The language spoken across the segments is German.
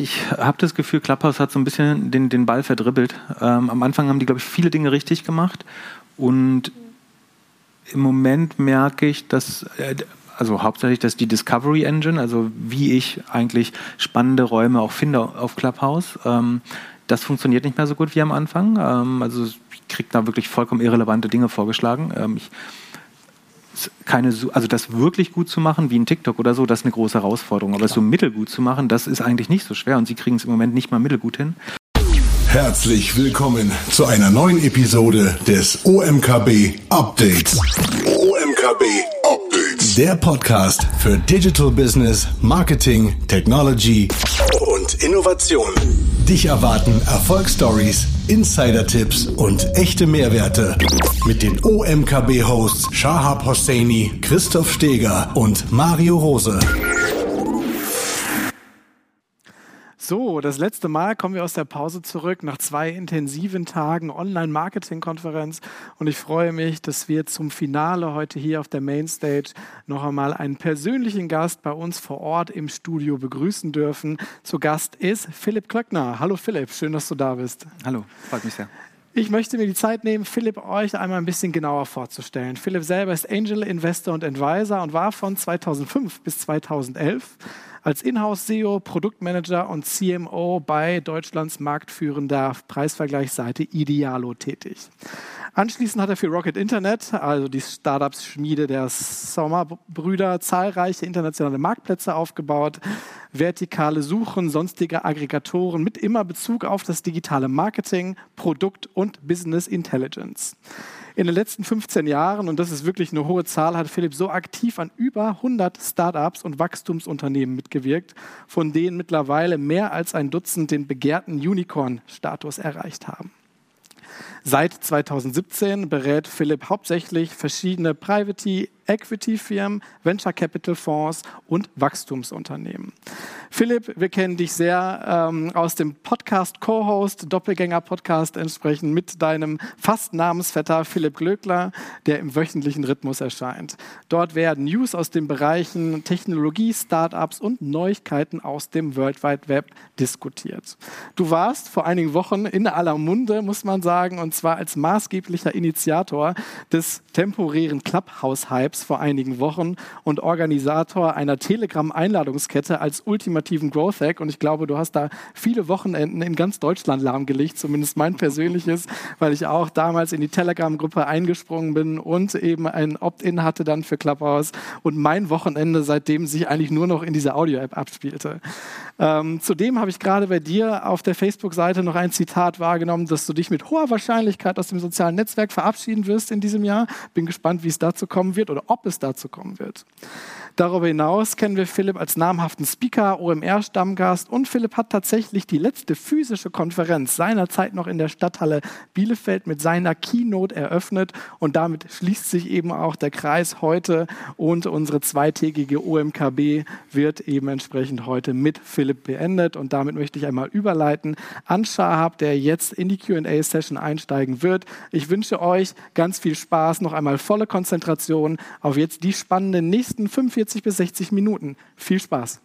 ich habe das Gefühl, Clubhouse hat so ein bisschen den, den Ball verdribbelt. Ähm, am Anfang haben die, glaube ich, viele Dinge richtig gemacht. Und im Moment merke ich, dass, äh, also hauptsächlich, dass die Discovery Engine, also wie ich eigentlich spannende Räume auch finde auf Clubhouse, ähm, das funktioniert nicht mehr so gut wie am Anfang. Ähm, also ich kriege da wirklich vollkommen irrelevante Dinge vorgeschlagen. Ähm, ich, keine, also das wirklich gut zu machen, wie ein TikTok oder so, das ist eine große Herausforderung. Aber es so mittelgut zu machen, das ist eigentlich nicht so schwer und sie kriegen es im Moment nicht mal mittelgut hin. Herzlich willkommen zu einer neuen Episode des OMKB Updates. OMKB Updates. Der Podcast für Digital Business, Marketing, Technology und Innovation. Dich erwarten Erfolgsstories, Insider-Tipps und echte Mehrwerte mit den OMKB-Hosts Shahab Hosseini, Christoph Steger und Mario Rose. So, das letzte Mal kommen wir aus der Pause zurück nach zwei intensiven Tagen Online-Marketing-Konferenz und ich freue mich, dass wir zum Finale heute hier auf der Mainstage noch einmal einen persönlichen Gast bei uns vor Ort im Studio begrüßen dürfen. Zu Gast ist Philipp Klöckner. Hallo Philipp, schön, dass du da bist. Hallo, freut mich sehr. Ich möchte mir die Zeit nehmen, Philipp euch einmal ein bisschen genauer vorzustellen. Philipp selber ist Angel Investor und Advisor und war von 2005 bis 2011 als Inhouse-SEO, Produktmanager und CMO bei Deutschlands marktführender Preisvergleichsseite Idealo tätig. Anschließend hat er für Rocket Internet, also die Startups-Schmiede der Sommerbrüder, zahlreiche internationale Marktplätze aufgebaut, vertikale Suchen, sonstige Aggregatoren mit immer Bezug auf das digitale Marketing, Produkt und Business Intelligence. In den letzten 15 Jahren, und das ist wirklich eine hohe Zahl, hat Philipp so aktiv an über 100 Startups und Wachstumsunternehmen mitgewirkt, von denen mittlerweile mehr als ein Dutzend den begehrten Unicorn-Status erreicht haben. Seit 2017 berät Philipp hauptsächlich verschiedene Private Equity-Firmen, Venture Capital Fonds und Wachstumsunternehmen. Philipp, wir kennen dich sehr ähm, aus dem Podcast Co-Host, Doppelgänger-Podcast entsprechend mit deinem fast Namensvetter Philipp Glöckler, der im wöchentlichen Rhythmus erscheint. Dort werden News aus den Bereichen Technologie, Startups und Neuigkeiten aus dem World Wide Web diskutiert. Du warst vor einigen Wochen in aller Munde, muss man sagen, und zwar als maßgeblicher Initiator des temporären Clubhouse-Hypes vor einigen Wochen und Organisator einer Telegram-Einladungskette als Ultima ultimativen Growth Hack und ich glaube, du hast da viele Wochenenden in ganz Deutschland lahmgelegt, zumindest mein persönliches, weil ich auch damals in die Telegram-Gruppe eingesprungen bin und eben ein Opt-in hatte dann für Clubhouse und mein Wochenende seitdem sich eigentlich nur noch in dieser Audio-App abspielte. Ähm, zudem habe ich gerade bei dir auf der Facebook-Seite noch ein Zitat wahrgenommen, dass du dich mit hoher Wahrscheinlichkeit aus dem sozialen Netzwerk verabschieden wirst in diesem Jahr. Bin gespannt, wie es dazu kommen wird oder ob es dazu kommen wird. Darüber hinaus kennen wir Philipp als namhaften Speaker, OMR-Stammgast und Philipp hat tatsächlich die letzte physische Konferenz seinerzeit noch in der Stadthalle Bielefeld mit seiner Keynote eröffnet und damit schließt sich eben auch der Kreis heute und unsere zweitägige OMKB wird eben entsprechend heute mit Philipp beendet und damit möchte ich einmal überleiten an Shahab, der jetzt in die Q&A-Session einsteigen wird. Ich wünsche euch ganz viel Spaß, noch einmal volle Konzentration auf jetzt die spannenden nächsten 45 40 bis 60 Minuten. Viel Spaß.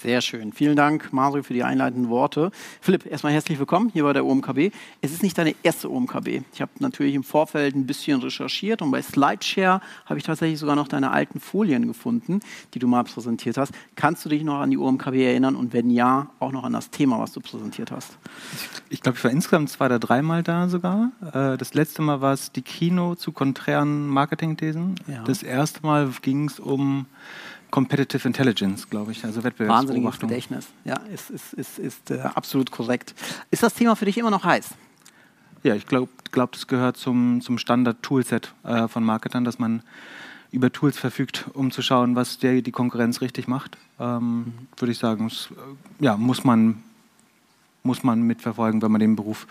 Sehr schön. Vielen Dank, Mario, für die einleitenden Worte. Philipp, erstmal herzlich willkommen hier bei der OMKB. Es ist nicht deine erste OMKB. Ich habe natürlich im Vorfeld ein bisschen recherchiert und bei Slideshare habe ich tatsächlich sogar noch deine alten Folien gefunden, die du mal präsentiert hast. Kannst du dich noch an die OMKB erinnern und wenn ja, auch noch an das Thema, was du präsentiert hast? Ich glaube, ich war insgesamt zwei oder dreimal da sogar. Äh, das letzte Mal war es die Kino zu konträren Marketingthesen. Ja. Das erste Mal ging es um Competitive Intelligence, glaube ich, also Wettbewerbsbeobachtung. Wahnsinniges Gedächtnis, ja, ist, ist, ist, ist äh, absolut korrekt. Ist das Thema für dich immer noch heiß? Ja, ich glaube, glaub, das gehört zum, zum Standard-Toolset äh, von Marketern, dass man über Tools verfügt, um zu schauen, was der, die Konkurrenz richtig macht. Ähm, mhm. Würde ich sagen, das, äh, ja, muss man, muss man mitverfolgen, wenn man den Beruf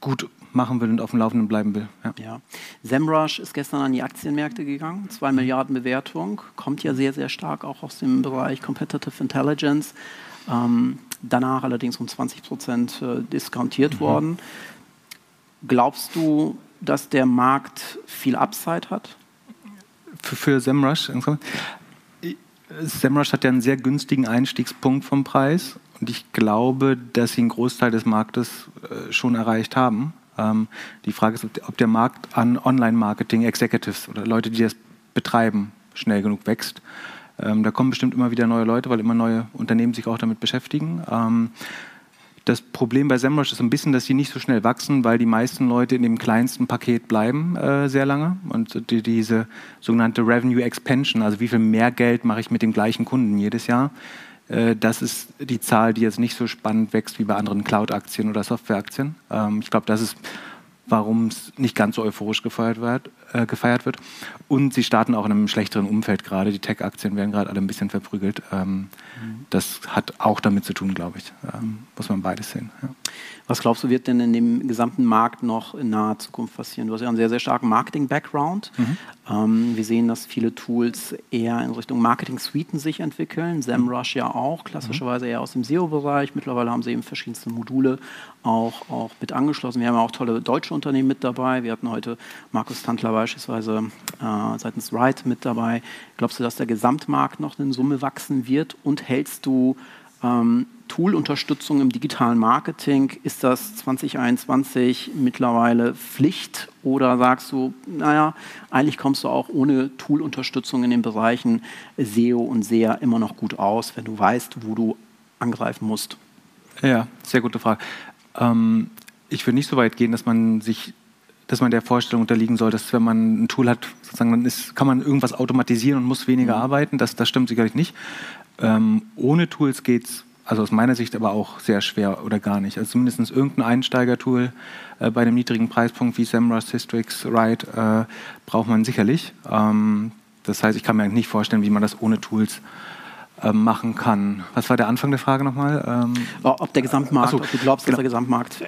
gut machen will und auf dem Laufenden bleiben will. Ja. ja. SEMrush ist gestern an die Aktienmärkte gegangen, 2 Milliarden Bewertung, kommt ja sehr, sehr stark auch aus dem Bereich Competitive Intelligence. Ähm, danach allerdings um 20 Prozent äh, diskontiert mhm. worden. Glaubst du, dass der Markt viel Upside hat? Für, für SEMrush? SEMrush hat ja einen sehr günstigen Einstiegspunkt vom Preis und ich glaube, dass sie einen Großteil des Marktes äh, schon erreicht haben. Ähm, die Frage ist, ob der Markt an Online-Marketing-Executives oder Leute, die das betreiben, schnell genug wächst. Ähm, da kommen bestimmt immer wieder neue Leute, weil immer neue Unternehmen sich auch damit beschäftigen. Ähm, das Problem bei SEMrush ist ein bisschen, dass sie nicht so schnell wachsen, weil die meisten Leute in dem kleinsten Paket bleiben äh, sehr lange. Und die, diese sogenannte Revenue Expansion, also wie viel mehr Geld mache ich mit dem gleichen Kunden jedes Jahr, das ist die Zahl, die jetzt nicht so spannend wächst wie bei anderen Cloud-Aktien oder Software-Aktien. Ähm, ich glaube, das ist warum es nicht ganz so euphorisch gefeiert wird, äh, gefeiert wird. Und sie starten auch in einem schlechteren Umfeld gerade. Die Tech-Aktien werden gerade alle ein bisschen verprügelt. Ähm, mhm. Das hat auch damit zu tun, glaube ich. Ähm, muss man beides sehen. Ja. Was glaubst du, wird denn in dem gesamten Markt noch in naher Zukunft passieren? Du hast ja einen sehr, sehr starken Marketing-Background. Mhm. Ähm, wir sehen, dass viele Tools eher in Richtung Marketing-Suiten sich entwickeln. SEMrush ja auch, klassischerweise eher aus dem SEO-Bereich. Mittlerweile haben sie eben verschiedenste Module auch, auch mit angeschlossen. Wir haben ja auch tolle deutsche Unternehmen mit dabei. Wir hatten heute Markus Tantler beispielsweise äh, seitens Wright mit dabei. Glaubst du, dass der Gesamtmarkt noch in Summe wachsen wird? Und hältst du ähm, Tool-Unterstützung im digitalen Marketing, ist das 2021 mittlerweile Pflicht oder sagst du, naja, eigentlich kommst du auch ohne Tool-Unterstützung in den Bereichen SEO und SEA immer noch gut aus, wenn du weißt, wo du angreifen musst? Ja, sehr gute Frage. Ähm, ich würde nicht so weit gehen, dass man sich dass man der Vorstellung unterliegen soll, dass wenn man ein Tool hat, sozusagen, dann ist, kann man irgendwas automatisieren und muss weniger mhm. arbeiten. Das, das stimmt sicherlich nicht. Ähm, ohne Tools geht es also aus meiner Sicht aber auch sehr schwer oder gar nicht. Also zumindest irgendein Einsteigertool äh, bei einem niedrigen Preispunkt wie SEMrush, Systrix, Ride äh, braucht man sicherlich. Ähm, das heißt, ich kann mir nicht vorstellen, wie man das ohne Tools äh, machen kann. Was war der Anfang der Frage nochmal? Ähm, ob der Gesamtmarkt, so, ob du glaubst, genau. dass der Gesamtmarkt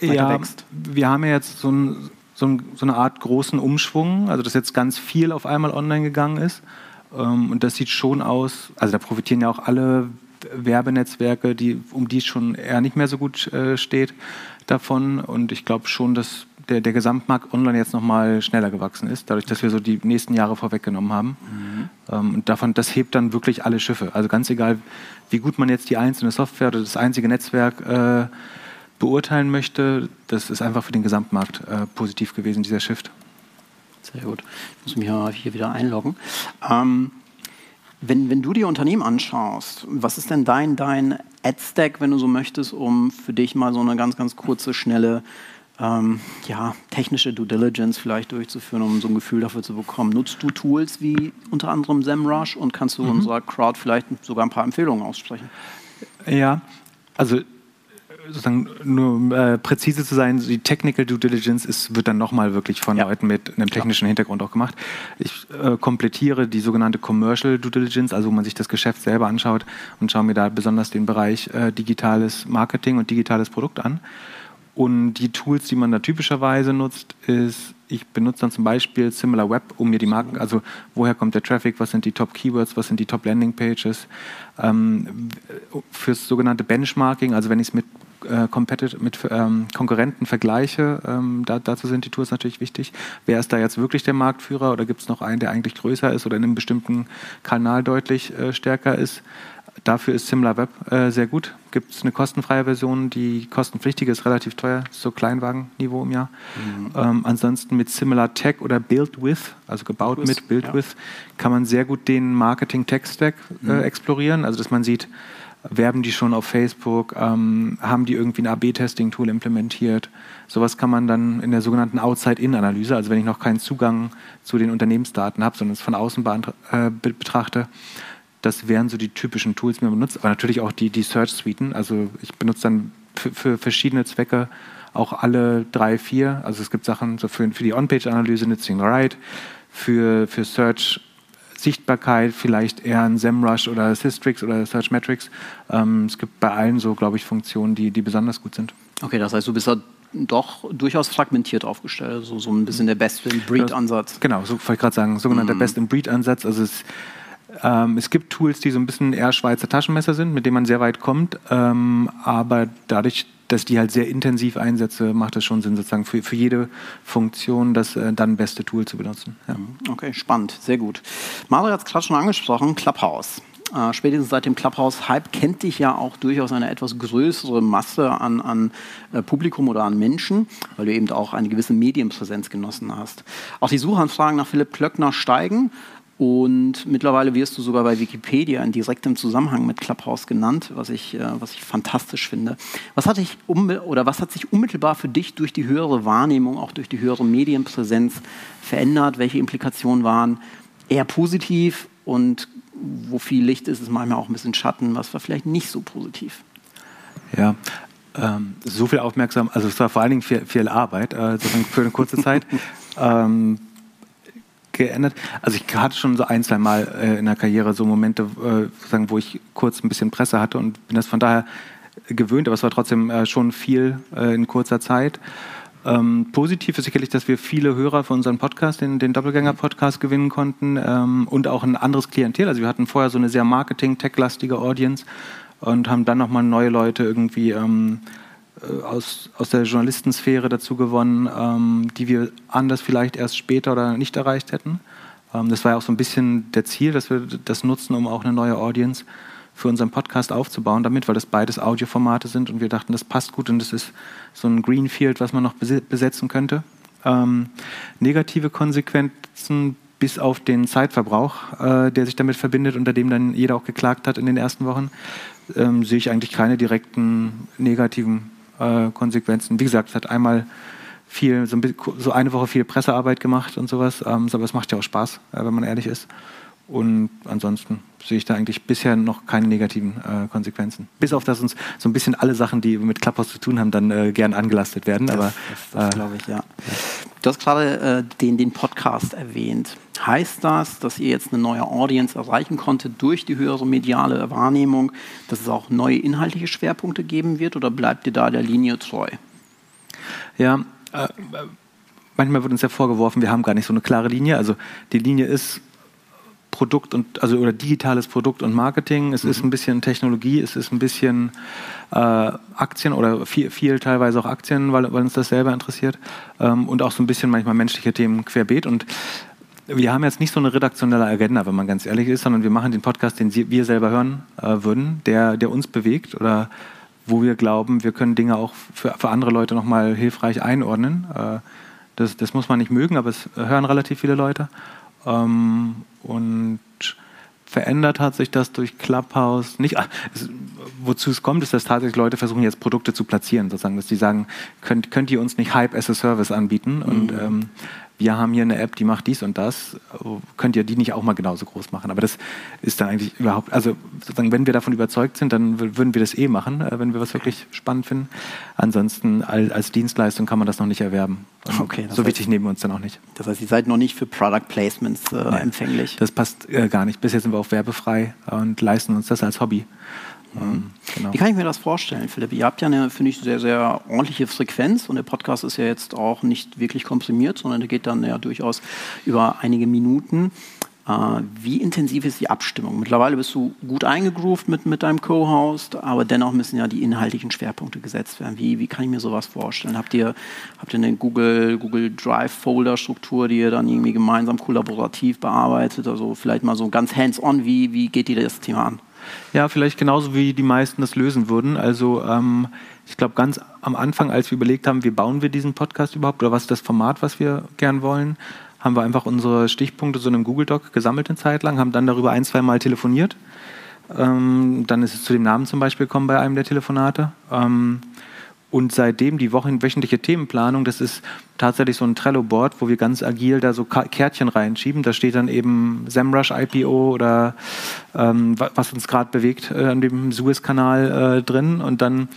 ja, wächst. Wir haben ja jetzt so, ein, so, ein, so, eine Art großen Umschwung, also dass jetzt ganz viel auf einmal online gegangen ist. Ähm, und das sieht schon aus, also da profitieren ja auch alle Werbenetzwerke, die, um die es schon eher nicht mehr so gut äh, steht, davon. Und ich glaube schon, dass der, der Gesamtmarkt online jetzt nochmal schneller gewachsen ist, dadurch, dass wir so die nächsten Jahre vorweggenommen haben. Mhm. Ähm, und davon, das hebt dann wirklich alle Schiffe. Also ganz egal, wie gut man jetzt die einzelne Software oder das einzige Netzwerk äh, beurteilen möchte, das ist einfach für den Gesamtmarkt äh, positiv gewesen, dieser Shift. Sehr gut. Ich muss mich hier wieder einloggen. Ähm, wenn, wenn du dir Unternehmen anschaust, was ist denn dein, dein Ad-Stack, wenn du so möchtest, um für dich mal so eine ganz, ganz kurze, schnelle ähm, ja, technische Due Diligence vielleicht durchzuführen, um so ein Gefühl dafür zu bekommen. Nutzt du Tools wie unter anderem SEMrush und kannst du mhm. unserer Crowd vielleicht sogar ein paar Empfehlungen aussprechen? Ja, also sozusagen nur äh, präzise zu sein, die Technical Due Diligence ist, wird dann nochmal wirklich von ja. Leuten mit einem technischen. Hintergrund auch gemacht. Ich äh, komplettiere die sogenannte Commercial Due Diligence, also wo man sich das Geschäft selber anschaut und schaue mir da besonders den Bereich äh, digitales Marketing und digitales Produkt an. Und die Tools, die man da typischerweise nutzt, ist, ich benutze dann zum Beispiel SimilarWeb, um mir die Marken, also woher kommt der Traffic, was sind die Top Keywords, was sind die Top Landing Pages. Ähm, fürs sogenannte Benchmarking, also wenn ich es mit äh, mit ähm, Konkurrenten vergleiche, ähm, da, dazu sind die Tools natürlich wichtig. Wer ist da jetzt wirklich der Marktführer oder gibt es noch einen, der eigentlich größer ist oder in einem bestimmten Kanal deutlich äh, stärker ist? Dafür ist SimilarWeb äh, sehr gut. Gibt es eine kostenfreie Version, die kostenpflichtige ist relativ teuer, so Kleinwagenniveau im Jahr. Mhm. Ähm, ansonsten mit SimilarTech oder BuildWith, also gebaut With, mit BuildWith, ja. kann man sehr gut den Marketing-Tech-Stack äh, mhm. explorieren. Also dass man sieht, werben die schon auf Facebook, ähm, haben die irgendwie ein AB-Testing-Tool implementiert. Sowas kann man dann in der sogenannten Outside-In-Analyse, also wenn ich noch keinen Zugang zu den Unternehmensdaten habe, sondern es von außen äh, betrachte, das wären so die typischen Tools, die man benutzt, aber natürlich auch die, die Search-Suiten. Also ich benutze dann für, für, verschiedene Zwecke auch alle drei, vier. Also es gibt Sachen so für, für die On-Page-Analyse, Nützling Right, für, für Search Sichtbarkeit, vielleicht eher ein SEMrush oder Systrix oder Searchmetrics. Ähm, es gibt bei allen so, glaube ich, Funktionen, die, die besonders gut sind. Okay, das heißt, du bist da doch durchaus fragmentiert aufgestellt, so, so ein bisschen der Best-in-Breed-Ansatz. Genau, so wollte ich gerade sagen, sogenannter mm. Best-in-Breed-Ansatz. Also es, ähm, es gibt Tools, die so ein bisschen eher Schweizer Taschenmesser sind, mit denen man sehr weit kommt, ähm, aber dadurch, dass die halt sehr intensiv einsetze, macht es schon Sinn, sozusagen für, für jede Funktion das äh, dann beste Tool zu benutzen. Ja. Mhm. Okay, spannend, sehr gut. Mario hat es gerade schon angesprochen, Clubhouse. Äh, spätestens seit dem Clubhouse-Hype kennt dich ja auch durchaus eine etwas größere Masse an, an äh, Publikum oder an Menschen, weil du eben auch eine gewisse Medienpräsenz genossen hast. Auch die Suchanfragen nach Philipp Klöckner steigen. Und mittlerweile wirst du sogar bei Wikipedia in direktem Zusammenhang mit Clubhouse genannt, was ich, äh, was ich fantastisch finde. Was hat, dich oder was hat sich unmittelbar für dich durch die höhere Wahrnehmung, auch durch die höhere Medienpräsenz verändert? Welche Implikationen waren eher positiv und wo viel Licht ist, ist manchmal auch ein bisschen Schatten, was war vielleicht nicht so positiv? Ja, ähm, so viel Aufmerksamkeit, also es war vor allen Dingen viel, viel Arbeit, äh, für eine kurze Zeit. ähm, geändert. Also ich hatte schon so ein, zwei Mal äh, in der Karriere so Momente, äh, wo ich kurz ein bisschen Presse hatte und bin das von daher gewöhnt, aber es war trotzdem äh, schon viel äh, in kurzer Zeit. Ähm, positiv ist sicherlich, dass wir viele Hörer für unseren Podcast, den, den Doppelgänger-Podcast, gewinnen konnten ähm, und auch ein anderes Klientel. Also wir hatten vorher so eine sehr Marketing-Tech-lastige Audience und haben dann nochmal neue Leute irgendwie ähm, äh, aus, aus der Journalistensphäre dazu gewonnen, ähm, die wir anders vielleicht erst später oder nicht erreicht hätten. Ähm, das war ja auch so ein bisschen der Ziel, dass wir das nutzen, um auch eine neue Audience für unseren Podcast aufzubauen damit, weil das beides Audioformate sind und wir dachten, das passt gut und das ist so ein Greenfield, was man noch besetzen könnte. Ähm, negative Konsequenzen bis auf den Zeitverbrauch, äh, der sich damit verbindet, unter dem dann jeder auch geklagt hat in den ersten Wochen, ähm, sehe ich eigentlich keine direkten negativen äh, Konsequenzen. Wie gesagt, es hat einmal viel, so, ein, so, eine Woche viel Pressearbeit gemacht und sowas, ähm, aber es macht ja auch Spaß, äh, wenn man ehrlich ist. Und ansonsten sehe ich da eigentlich bisher noch keine negativen äh, Konsequenzen. Bis auf, dass uns so ein bisschen alle Sachen, die mit Clubhouse zu tun haben, dann äh, gern angelastet werden. Das, aber das, das äh, glaube ich, ja. Du hast gerade äh, den, den Podcast erwähnt. Heißt das, dass ihr jetzt eine neue Audience erreichen konntet durch die höhere mediale Wahrnehmung, dass es auch neue inhaltliche Schwerpunkte geben wird oder bleibt ihr da der Linie treu? Ja, äh, manchmal wird uns ja vorgeworfen, wir haben gar nicht so eine klare Linie. Also die Linie ist Produkt und also oder digitales Produkt und Marketing. Es mhm. ist ein bisschen Technologie, es ist ein bisschen äh, Aktien oder viel, viel, teilweise auch Aktien, weil, weil uns das selber interessiert ähm, und auch so ein bisschen manchmal menschliche Themen querbeet und wir haben jetzt nicht so eine redaktionelle Agenda, wenn man ganz ehrlich ist, sondern wir machen den Podcast, den wir selber hören äh, würden, der, der uns bewegt oder wo wir glauben, wir können Dinge auch für, für andere Leute nochmal hilfreich einordnen. Äh, das, das muss man nicht mögen, aber es hören relativ viele Leute. Ähm, und verändert hat sich das durch Clubhouse nicht. Es, wozu es kommt, ist, dass tatsächlich Leute versuchen, jetzt Produkte zu platzieren, sozusagen, dass die sagen, könnt, könnt ihr uns nicht Hype as a Service anbieten? Und mhm. ähm, wir haben hier eine App, die macht dies und das, könnt ihr die nicht auch mal genauso groß machen? Aber das ist dann eigentlich überhaupt, also sozusagen, wenn wir davon überzeugt sind, dann würden wir das eh machen, äh, wenn wir was wirklich spannend finden. Ansonsten als Dienstleistung kann man das noch nicht erwerben. okay, so wichtig nehmen wir uns dann auch nicht. Das heißt, ihr seid noch nicht für Product Placements äh, empfänglich? Das passt äh, gar nicht. Bisher sind wir auch werbefrei und leisten uns das als Hobby. Mhm. Genau. Wie kann ich mir das vorstellen, Philipp? Ihr habt ja eine, finde ich, sehr, sehr ordentliche Frequenz und der Podcast ist ja jetzt auch nicht wirklich komprimiert, sondern der geht dann ja durchaus über einige Minuten. Äh, wie intensiv ist die Abstimmung? Mittlerweile bist du gut eingegroovt mit, mit deinem Co-Host, aber dennoch müssen ja die inhaltlichen Schwerpunkte gesetzt werden. Wie, wie kann ich mir sowas vorstellen? Habt ihr, habt ihr eine Google, Google Drive-Folder-Struktur, die ihr dann irgendwie gemeinsam kollaborativ bearbeitet? Also vielleicht mal so ganz hands-on, wie, wie geht ihr das Thema an? Ja, vielleicht genauso wie die meisten das lösen würden. Also ähm, ich glaube, ganz am Anfang, als wir überlegt haben, wie bauen wir diesen Podcast überhaupt oder was ist das Format, was wir gern wollen, haben wir einfach unsere Stichpunkte so in einem Google Doc gesammelt eine Zeit lang, haben dann darüber ein, zwei Mal telefoniert. Ähm, dann ist es zu dem Namen zum Beispiel gekommen bei einem der Telefonate. Ähm, und seitdem die wöchentliche Themenplanung, das ist tatsächlich so ein Trello-Board, wo wir ganz agil da so Kärtchen reinschieben. Da steht dann eben SEMrush IPO oder ähm, was uns gerade bewegt äh, an dem Suez-Kanal äh, drin. Und dann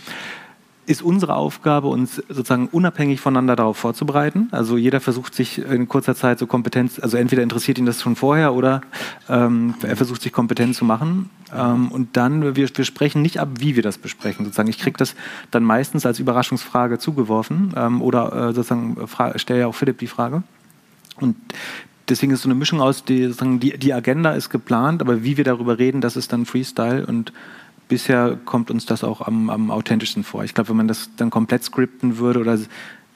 ist unsere Aufgabe, uns sozusagen unabhängig voneinander darauf vorzubereiten. Also jeder versucht sich in kurzer Zeit so Kompetenz, also entweder interessiert ihn das schon vorher oder ähm, er versucht sich kompetent zu machen. Ähm, und dann, wir, wir sprechen nicht ab, wie wir das besprechen. Sozusagen, ich kriege das dann meistens als Überraschungsfrage zugeworfen ähm, oder äh, sozusagen stelle ja auch Philipp die Frage. Und deswegen ist so eine Mischung aus, die, sozusagen, die, die Agenda ist geplant, aber wie wir darüber reden, das ist dann Freestyle und bisher kommt uns das auch am, am authentischsten vor. Ich glaube, wenn man das dann komplett skripten würde oder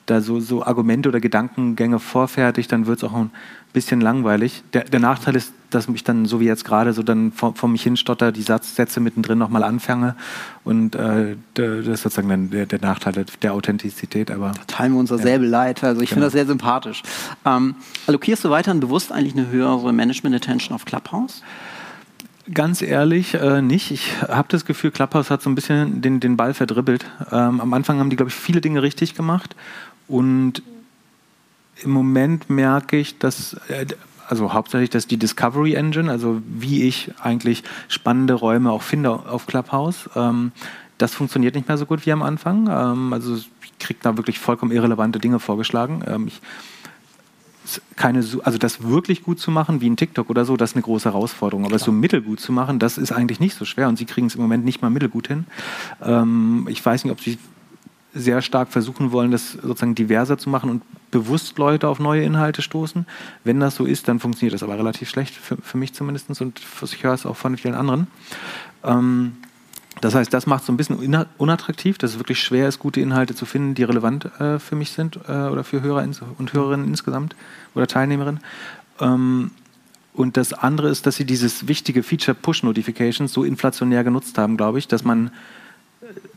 da so, so Argumente oder Gedankengänge vorfertigt, dann wird es auch ein bisschen langweilig. Der, der, Nachteil ist, dass ich dann, so wie jetzt gerade, so dann vor, vor mich hinstotter, die Satz, Sätze mittendrin nochmal anfange. Und äh, das ist sozusagen dann der, der, Nachteil der Authentizität. Aber, da teilen wir uns dasselbe ja. Leid. Also ich genau. finde das sehr sympathisch. Ähm, allokierst du weiterhin bewusst eigentlich eine höhere Management-Attention auf Clubhouse? Ganz ehrlich, äh, nicht. Ich habe das Gefühl, Clubhouse hat so ein bisschen den, den Ball verdribbelt. Ähm, am Anfang haben die, glaube ich, viele Dinge richtig gemacht. Und im Moment merke ich, dass, äh, also hauptsächlich, dass die Discovery Engine, also wie ich eigentlich spannende Räume auch finde auf Clubhouse, ähm, das funktioniert nicht mehr so gut wie am Anfang. Ähm, also ich kriege da wirklich vollkommen irrelevante Dinge vorgeschlagen. Ähm, ich, keine, also das wirklich gut zu machen, wie ein TikTok oder so, das ist eine große Herausforderung. Aber es so mittelgut zu machen, das ist eigentlich nicht so schwer und sie kriegen es im Moment nicht mal mittelgut hin. Ähm, ich weiß nicht, ob sie sehr stark versuchen wollen, das sozusagen diverser zu machen und bewusst Leute auf neue Inhalte stoßen. Wenn das so ist, dann funktioniert das aber relativ schlecht, für, für mich zumindest und ich höre es auch von vielen anderen. Ähm, das heißt, das macht es so ein bisschen unattraktiv, dass es wirklich schwer ist, gute Inhalte zu finden, die relevant äh, für mich sind äh, oder für Hörer und Hörerinnen insgesamt oder Teilnehmerinnen. Ähm, und das andere ist, dass sie dieses wichtige Feature Push Notifications so inflationär genutzt haben, glaube ich, dass man,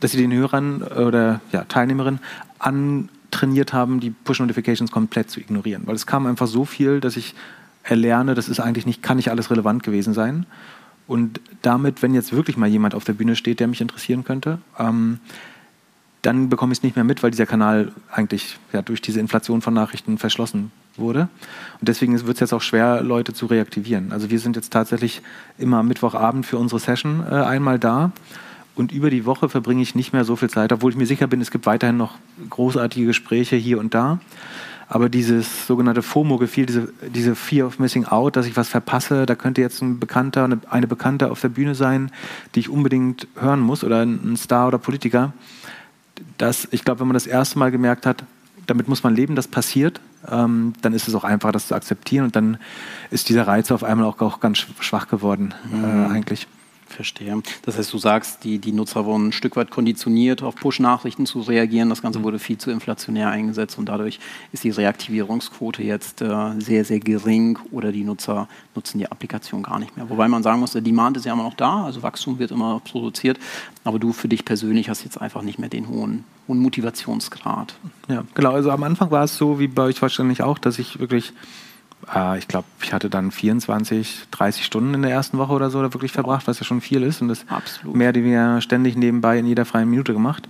dass sie den Hörern oder ja, Teilnehmerinnen antrainiert haben, die Push Notifications komplett zu ignorieren. Weil es kam einfach so viel, dass ich erlerne, das ist eigentlich nicht, kann nicht alles relevant gewesen sein. Und damit, wenn jetzt wirklich mal jemand auf der Bühne steht, der mich interessieren könnte, ähm, dann bekomme ich es nicht mehr mit, weil dieser Kanal eigentlich ja, durch diese Inflation von Nachrichten verschlossen wurde. Und deswegen wird es jetzt auch schwer, Leute zu reaktivieren. Also wir sind jetzt tatsächlich immer Mittwochabend für unsere Session äh, einmal da. Und über die Woche verbringe ich nicht mehr so viel Zeit, obwohl ich mir sicher bin, es gibt weiterhin noch großartige Gespräche hier und da. Aber dieses sogenannte FOMO-Gefühl, diese, diese Fear of Missing Out, dass ich was verpasse, da könnte jetzt ein Bekannter, eine, eine Bekannte auf der Bühne sein, die ich unbedingt hören muss oder ein Star oder Politiker. Das, ich glaube, wenn man das erste Mal gemerkt hat, damit muss man leben, das passiert, ähm, dann ist es auch einfacher, das zu akzeptieren und dann ist dieser Reiz auf einmal auch, auch ganz schwach geworden, äh, mhm. eigentlich. Verstehe. Das heißt, du sagst, die, die Nutzer wurden ein Stück weit konditioniert, auf Push-Nachrichten zu reagieren. Das Ganze mhm. wurde viel zu inflationär eingesetzt und dadurch ist die Reaktivierungsquote jetzt äh, sehr, sehr gering oder die Nutzer nutzen die Applikation gar nicht mehr. Wobei man sagen muss, der Demand ist ja immer noch da, also Wachstum wird immer produziert, aber du für dich persönlich hast jetzt einfach nicht mehr den hohen, hohen Motivationsgrad. Ja, genau. Also am Anfang war es so, wie bei euch wahrscheinlich auch, dass ich wirklich äh, ich glaube, ich hatte dann 24, 30 Stunden in der ersten Woche oder so da wirklich verbracht, was ja schon viel ist und das Absolut. mehr oder weniger ständig nebenbei in jeder freien Minute gemacht.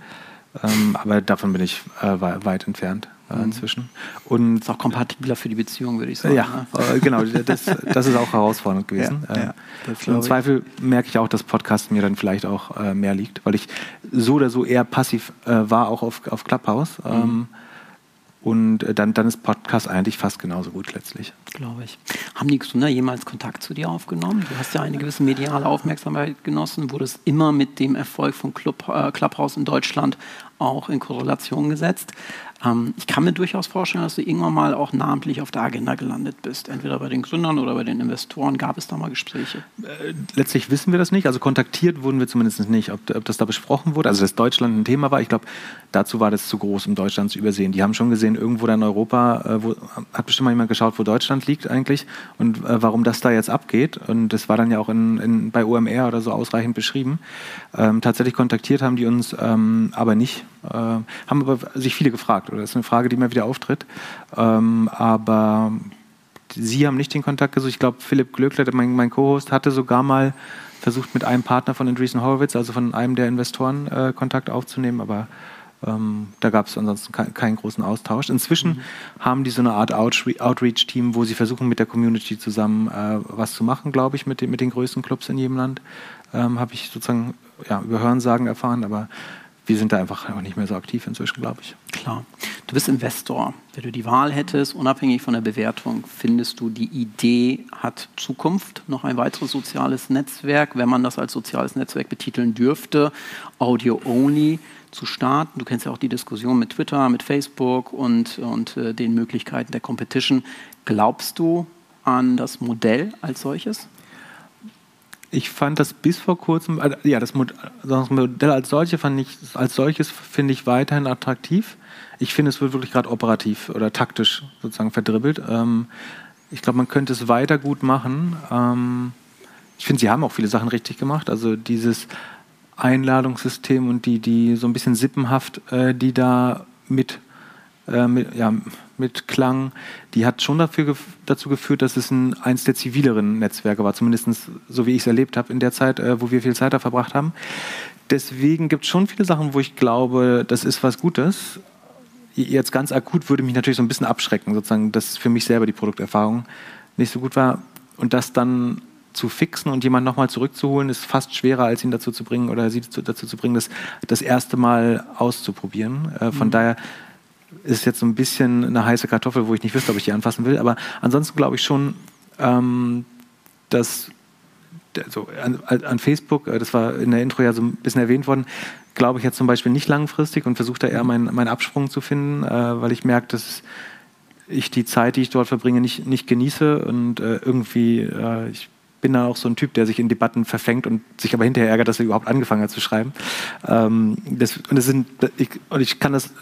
Ähm, aber davon bin ich äh, weit entfernt äh, mhm. inzwischen. Und ist auch kompatibler für die Beziehung, würde ich sagen. Ja, ne? äh, genau. Das, das, ist auch herausfordernd gewesen. Ja, ja, äh, Im Zweifel merke ich auch, dass Podcast mir dann vielleicht auch äh, mehr liegt, weil ich so oder so eher passiv äh, war, auch auf, auf Clubhouse. Mhm. Ähm, und äh, dann, dann ist Podcast eigentlich fast genauso gut letztlich. Glaube ich. Haben die Gesunder jemals Kontakt zu dir aufgenommen? Du hast ja eine gewisse mediale Aufmerksamkeit genossen. Wurde es immer mit dem Erfolg von Club, äh, Clubhouse in Deutschland auch in Korrelation gesetzt? Ähm, ich kann mir durchaus vorstellen, dass du irgendwann mal auch namentlich auf der Agenda gelandet bist. Entweder bei den Gründern oder bei den Investoren. Gab es da mal Gespräche? Äh, letztlich wissen wir das nicht. Also kontaktiert wurden wir zumindest nicht. Ob, ob das da besprochen wurde, also dass Deutschland ein Thema war, ich glaube, dazu war das zu groß, um Deutschland zu übersehen. Die haben schon gesehen, irgendwo da in Europa, äh, wo, hat bestimmt mal jemand geschaut, wo Deutschland liegt eigentlich und äh, warum das da jetzt abgeht. Und das war dann ja auch in, in, bei OMR oder so ausreichend beschrieben. Ähm, tatsächlich kontaktiert haben die uns ähm, aber nicht. Äh, haben aber sich viele gefragt, oder das ist eine Frage, die immer wieder auftritt. Ähm, aber Sie haben nicht den Kontakt gesucht. Ich glaube, Philipp Glöckler, mein, mein Co-Host, hatte sogar mal versucht, mit einem Partner von Andreessen Horowitz, also von einem der Investoren, äh, Kontakt aufzunehmen, aber ähm, da gab es ansonsten kein, keinen großen Austausch. Inzwischen mhm. haben die so eine Art Outreach-Team, wo sie versuchen, mit der Community zusammen äh, was zu machen, glaube ich, mit, den, mit den größten Clubs in jedem Land. Ähm, Habe ich sozusagen ja, über Hörensagen erfahren, aber wir sind da einfach auch nicht mehr so aktiv inzwischen, glaube ich. Klar. Du bist Investor. Wenn du die Wahl hättest, unabhängig von der Bewertung, findest du, die Idee hat Zukunft? Noch ein weiteres soziales Netzwerk, wenn man das als soziales Netzwerk betiteln dürfte, Audio Only zu starten. Du kennst ja auch die Diskussion mit Twitter, mit Facebook und, und äh, den Möglichkeiten der Competition. Glaubst du an das Modell als solches? Ich fand das bis vor kurzem, äh, ja, das Modell als solche fand ich, als solches finde ich weiterhin attraktiv. Ich finde, es wird wirklich gerade operativ oder taktisch sozusagen verdribbelt. Ähm, ich glaube, man könnte es weiter gut machen. Ähm, ich finde, sie haben auch viele Sachen richtig gemacht. Also dieses Einladungssystem und die, die so ein bisschen sippenhaft, äh, die da mit, äh, mit, ja, mit Klang, die hat schon dafür, dazu geführt, dass es ein, eins der zivileren Netzwerke war, zumindest so wie ich es erlebt habe in der Zeit, äh, wo wir viel Zeit da verbracht haben. Deswegen gibt es schon viele Sachen, wo ich glaube, das ist was Gutes. Jetzt ganz akut würde mich natürlich so ein bisschen abschrecken, sozusagen, dass für mich selber die Produkterfahrung nicht so gut war. Und das dann zu fixen und jemanden nochmal zurückzuholen, ist fast schwerer, als ihn dazu zu bringen oder sie dazu zu bringen, das das erste Mal auszuprobieren. Äh, von mhm. daher ist jetzt so ein bisschen eine heiße Kartoffel, wo ich nicht wüsste, ob ich die anfassen will. Aber ansonsten glaube ich schon, ähm, dass also an, an, Facebook, äh, das war in der Intro ja so ein bisschen erwähnt worden, glaube ich jetzt zum Beispiel nicht langfristig und versuche da eher meinen, meinen Absprung zu finden, äh, weil ich merke, dass ich die Zeit, die ich dort verbringe, nicht, nicht genieße und äh, irgendwie, äh, ich bin da auch so ein Typ, der sich in Debatten verfängt und sich aber hinterher ärgert, dass er überhaupt angefangen hat zu schreiben. Ähm, das, und, das sind, ich, und ich kann das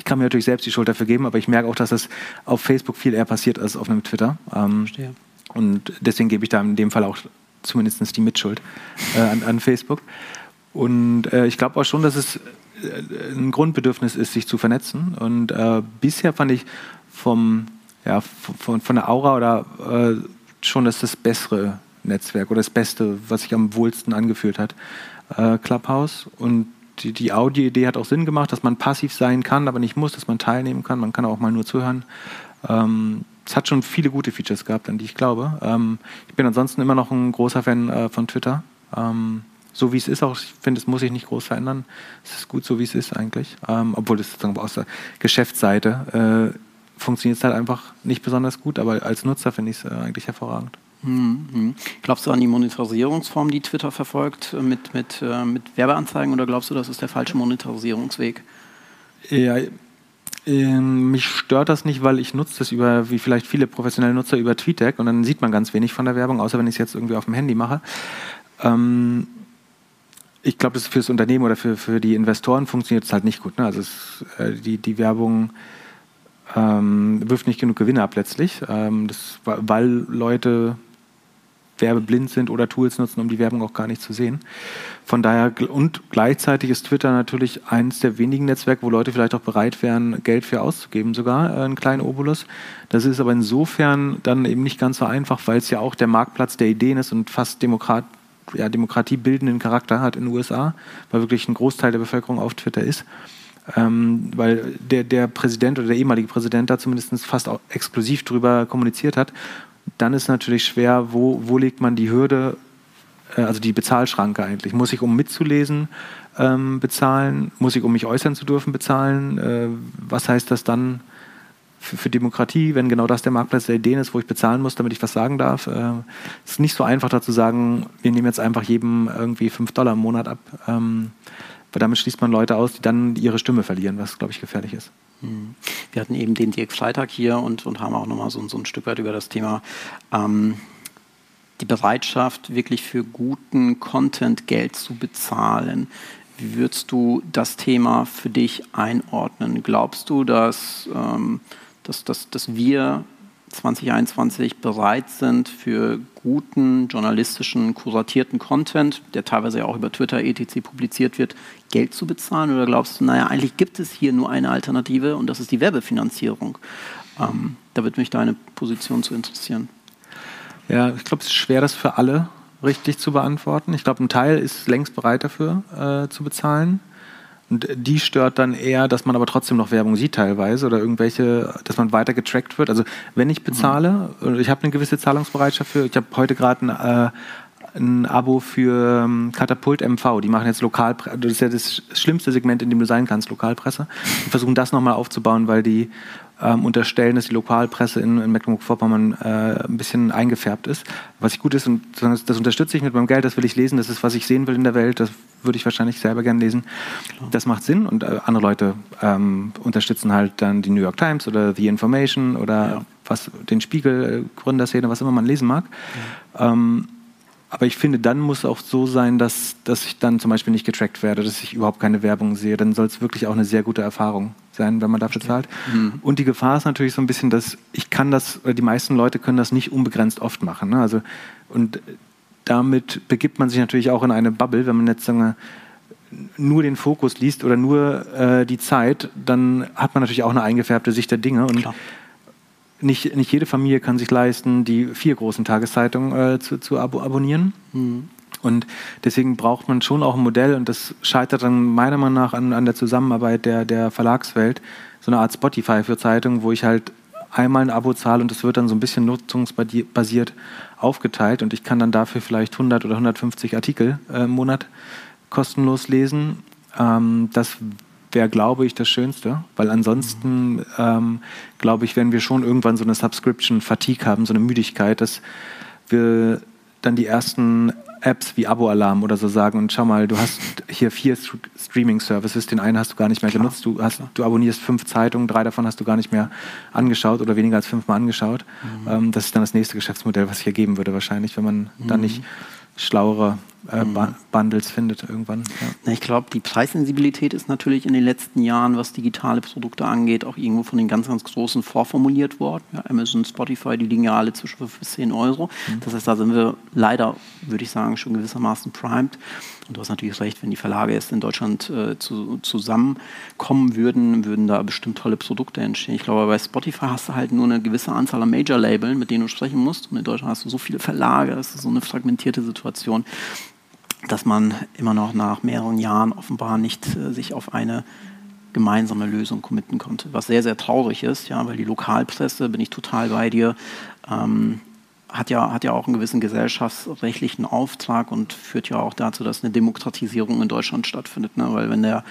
ich kann mir natürlich selbst die Schuld dafür geben, aber ich merke auch, dass das auf Facebook viel eher passiert als auf einem Twitter. Ähm, Verstehe. Und deswegen gebe ich da in dem Fall auch zumindest die Mitschuld äh, an, an, Facebook. Und äh, ich glaube auch schon, dass es äh, ein Grundbedürfnis ist, sich zu vernetzen. Und äh, bisher fand ich vom, ja, von, von der Aura oder äh, schon das das bessere Netzwerk oder das Beste, was sich am wohlsten angefühlt hat, äh, Clubhouse. Und die, die Audio-Idee hat auch Sinn gemacht, dass man passiv sein kann, aber nicht muss, dass man teilnehmen kann. Man kann auch mal nur zuhören. Ähm, es hat schon viele gute Features gehabt, an die ich glaube. Ähm, ich bin ansonsten immer noch ein großer Fan äh, von Twitter. Ähm, so wie es ist, auch ich finde, es muss sich nicht groß verändern. Es ist gut, so wie es ist eigentlich. Ähm, obwohl es sozusagen aus der Geschäftsseite äh, funktioniert es halt einfach nicht besonders gut, aber als Nutzer finde ich es äh, eigentlich hervorragend. Mhm. Glaubst du an die Monetarisierungsform, die Twitter verfolgt, äh, mit, mit, äh, mit Werbeanzeigen oder glaubst du, das ist der falsche Monetarisierungsweg? Ja, ähm, mich stört das nicht, weil ich nutze das über, wie vielleicht viele professionelle Nutzer, über TweetDeck und dann sieht man ganz wenig von der Werbung, außer wenn ich es jetzt irgendwie auf dem Handy mache. Ähm, ich glaube, das für das Unternehmen oder für, für die Investoren funktioniert es halt nicht gut. Ne? Also es, äh, die, die Werbung ähm, wirft nicht genug Gewinne ab letztlich, ähm, das, weil Leute werbeblind sind oder Tools nutzen, um die Werbung auch gar nicht zu sehen. Von daher, und gleichzeitig ist Twitter natürlich eines der wenigen Netzwerke, wo Leute vielleicht auch bereit wären, Geld für auszugeben, sogar äh, einen kleinen Obolus. Das ist aber insofern dann eben nicht ganz so einfach, weil es ja auch der Marktplatz der Ideen ist und fast Demokrat, ja, demokratiebildenden Charakter hat in den USA, weil wirklich ein Großteil der Bevölkerung auf Twitter ist. Ähm, weil der, der Präsident oder der ehemalige Präsident da zumindest fast exklusiv drüber kommuniziert hat dann ist natürlich schwer, wo, wo legt man die Hürde, äh, also die Bezahlschranke eigentlich. Muss ich, um mitzulesen, ähm, bezahlen? Muss ich, um mich äußern zu dürfen, bezahlen? Äh, was heißt das dann für, für, Demokratie, wenn genau das der Marktplatz der Ideen ist, wo ich bezahlen muss, damit ich was sagen darf? Es äh, ist nicht so einfach, da zu sagen, wir nehmen jetzt einfach jedem irgendwie 5 Dollar im Monat ab. Ähm, weil damit schließt man Leute aus, die dann ihre Stimme verlieren, was, glaube ich, gefährlich ist. Hm. Wir hatten eben den Dirk Freitag hier und, und haben auch nochmal so, so ein Stück weit über das Thema ähm, die Bereitschaft, wirklich für guten Content Geld zu bezahlen. Wie würdest du das Thema für dich einordnen? Glaubst du, dass, ähm, dass, dass, dass wir 2021 bereit sind, für guten journalistischen, kuratierten Content, der teilweise ja auch über Twitter etc. publiziert wird, Geld zu bezahlen? Oder glaubst du, naja, eigentlich gibt es hier nur eine Alternative und das ist die Werbefinanzierung? Ähm, da würde mich deine Position zu interessieren. Ja, ich glaube, es ist schwer, das für alle richtig zu beantworten. Ich glaube, ein Teil ist längst bereit dafür äh, zu bezahlen. Und die stört dann eher, dass man aber trotzdem noch Werbung sieht teilweise oder irgendwelche, dass man weiter getrackt wird. Also wenn ich bezahle, mhm. ich habe eine gewisse Zahlungsbereitschaft für, ich habe heute gerade ein, äh, ein Abo für ähm, Katapult MV. Die machen jetzt Lokalpresse, das ist ja das schlimmste Segment, in dem du sein kannst, Lokalpresse. Und versuchen das nochmal aufzubauen, weil die ähm, unterstellen, dass die Lokalpresse in, in Mecklenburg-Vorpommern äh, ein bisschen eingefärbt ist. Was gut ist, und das, das unterstütze ich mit meinem Geld, das will ich lesen, das ist, was ich sehen will in der Welt, das würde ich wahrscheinlich selber gerne lesen. Das macht Sinn und äh, andere Leute ähm, unterstützen halt dann die New York Times oder The Information oder ja. was den Spiegel, äh, Gründerszene, was immer man lesen mag. Ja. Ähm, aber ich finde, dann muss es auch so sein, dass, dass ich dann zum Beispiel nicht getrackt werde, dass ich überhaupt keine Werbung sehe. Dann soll es wirklich auch eine sehr gute Erfahrung sein, wenn man dafür zahlt. Mhm. Und die Gefahr ist natürlich so ein bisschen, dass ich kann das, die meisten Leute können das nicht unbegrenzt oft machen. Ne? Also, und damit begibt man sich natürlich auch in eine Bubble, wenn man jetzt sagen wir, nur den Fokus liest oder nur äh, die Zeit, dann hat man natürlich auch eine eingefärbte Sicht der Dinge. Und Klar nicht, nicht jede Familie kann sich leisten, die vier großen Tageszeitungen äh, zu, zu abo abonnieren. Mhm. Und deswegen braucht man schon auch ein Modell, und das scheitert dann meiner Meinung nach an, an der Zusammenarbeit der, der Verlagswelt, so eine Art Spotify für Zeitungen, wo ich halt einmal ein Abo zahle und das wird dann so ein bisschen nutzungsbasiert aufgeteilt und ich kann dann dafür vielleicht 100 oder 150 Artikel äh, im Monat kostenlos lesen. Ähm, das wäre, glaube ich, das Schönste, weil ansonsten, ähm, glaube ich, werden wir schon irgendwann so eine Subscription-Fatigue haben, so eine Müdigkeit, dass wir dann die ersten Apps wie Abo-Alarm oder so sagen und schau mal, du hast hier vier Streaming-Services, den einen hast du gar nicht mehr Klar. genutzt, du, hast, du abonnierst fünf Zeitungen, drei davon hast du gar nicht mehr angeschaut oder weniger als fünfmal angeschaut. Mhm. Ähm, das ist dann das nächste Geschäftsmodell, was hier geben würde wahrscheinlich, wenn man mhm. dann nicht schlauere äh, mhm. Bundles findet irgendwann. Ja. Ich glaube, die Preissensibilität ist natürlich in den letzten Jahren, was digitale Produkte angeht, auch irgendwo von den ganz, ganz Großen vorformuliert worden. Ja, Amazon, Spotify, die liegen ja alle zwischen 5 bis 10 Euro. Mhm. Das heißt, da sind wir leider, würde ich sagen, schon gewissermaßen primed. Und du hast natürlich recht, wenn die Verlage jetzt in Deutschland äh, zu, zusammenkommen würden, würden da bestimmt tolle Produkte entstehen. Ich glaube, bei Spotify hast du halt nur eine gewisse Anzahl an Major-Labeln, mit denen du sprechen musst. Und in Deutschland hast du so viele Verlage, das ist so eine fragmentierte Situation dass man immer noch nach mehreren Jahren offenbar nicht äh, sich auf eine gemeinsame Lösung committen konnte. Was sehr, sehr traurig ist, ja, weil die Lokalpresse, bin ich total bei dir, ähm, hat ja, hat ja auch einen gewissen gesellschaftsrechtlichen Auftrag und führt ja auch dazu, dass eine Demokratisierung in Deutschland stattfindet. Ne? Weil wenn der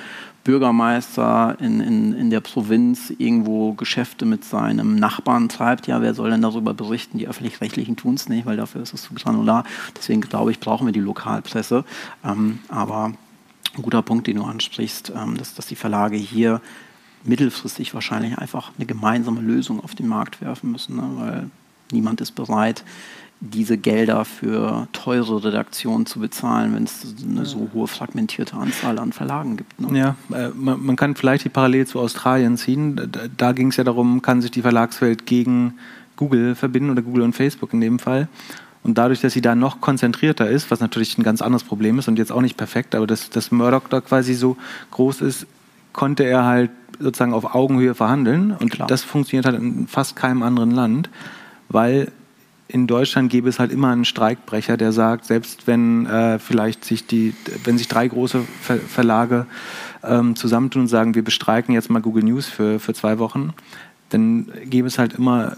Bürgermeister in, in, in der Provinz irgendwo Geschäfte mit seinem Nachbarn treibt, ja, wer soll denn darüber berichten? Die Öffentlich-Rechtlichen tun es nicht, weil dafür ist es zu granular. Deswegen glaube ich, brauchen wir die Lokalpresse. Ähm, aber ein guter Punkt, den du ansprichst, ähm, dass, dass die Verlage hier mittelfristig wahrscheinlich einfach eine gemeinsame Lösung auf den Markt werfen müssen, ne? weil Niemand ist bereit, diese Gelder für teure Redaktionen zu bezahlen, wenn es eine so hohe fragmentierte Anzahl an Verlagen gibt. Ne? Ja, äh, man, man, kann vielleicht die Parallele zu Australien ziehen. Da, da ging es ja darum, kann sich die Verlagswelt gegen Google verbinden oder Google und Facebook in dem Fall. Und dadurch, dass sie da noch konzentrierter ist, was natürlich ein ganz anderes Problem ist und jetzt auch nicht perfekt, aber dass, dass Murdoch da quasi so groß ist, konnte er halt sozusagen auf Augenhöhe verhandeln. Und Klar. das funktioniert halt in fast keinem anderen Land weil in Deutschland gäbe es halt immer einen Streikbrecher, der sagt, selbst wenn äh, vielleicht sich die, wenn sich drei große Ver Verlage ähm, zusammentun und sagen, wir bestreiken jetzt mal Google News für, für zwei Wochen, dann gäbe es halt immer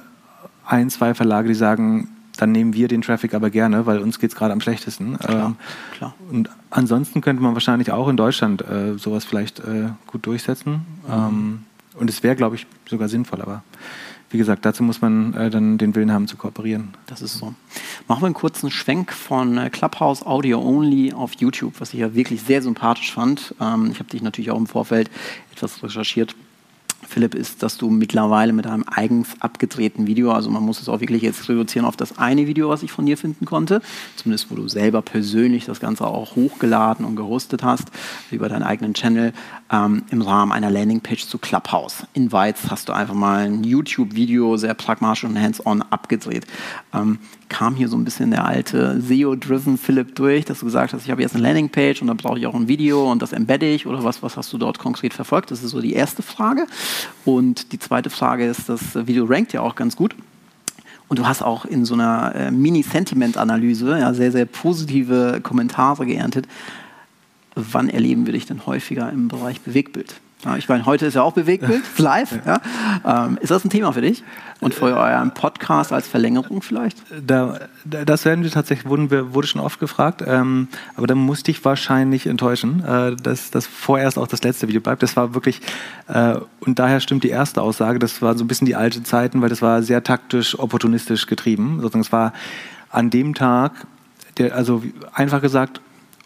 ein, zwei Verlage, die sagen, dann nehmen wir den Traffic aber gerne, weil uns geht es gerade am schlechtesten. Klar, ähm, klar. Und ansonsten könnte man wahrscheinlich auch in Deutschland äh, sowas vielleicht äh, gut durchsetzen. Mhm. Ähm, und es wäre, glaube ich, sogar sinnvoll, aber wie gesagt, dazu muss man äh, dann den Willen haben zu kooperieren. Das ist so. Machen wir einen kurzen Schwenk von äh, Clubhouse Audio Only auf YouTube, was ich ja wirklich sehr sympathisch fand. Ähm, ich habe dich natürlich auch im Vorfeld etwas recherchiert. Philipp, ist, dass du mittlerweile mit einem eigens abgedrehten Video, also man muss es auch wirklich jetzt reduzieren auf das eine Video, was ich von dir finden konnte, zumindest wo du selber persönlich das Ganze auch hochgeladen und gehostet hast, über deinen eigenen Channel, ähm, im Rahmen einer Landingpage zu Clubhouse. In Weiz hast du einfach mal ein YouTube-Video sehr pragmatisch und hands-on abgedreht. Ähm, kam hier so ein bisschen der alte SEO-driven Philipp durch, dass du gesagt hast, ich habe jetzt eine Landingpage und da brauche ich auch ein Video und das embedde ich oder was, was hast du dort konkret verfolgt? Das ist so die erste Frage. Und die zweite Frage ist, das Video rankt ja auch ganz gut. Und du hast auch in so einer äh, Mini-Sentiment-Analyse ja, sehr, sehr positive Kommentare geerntet. Wann erleben wir dich denn häufiger im Bereich Bewegtbild? Ja, ich meine, heute ist ja auch Bewegtbild, live. Ja. Ähm, ist das ein Thema für dich? Und für euren Podcast als Verlängerung vielleicht? Da, das werden wir tatsächlich, wurden wir, wurde schon oft gefragt, ähm, aber da musste ich wahrscheinlich enttäuschen, äh, dass das vorerst auch das letzte Video bleibt. Das war wirklich, äh, und daher stimmt die erste Aussage, das war so ein bisschen die alte Zeiten, weil das war sehr taktisch, opportunistisch getrieben. Sozusagen, es war an dem Tag, der, also einfach gesagt,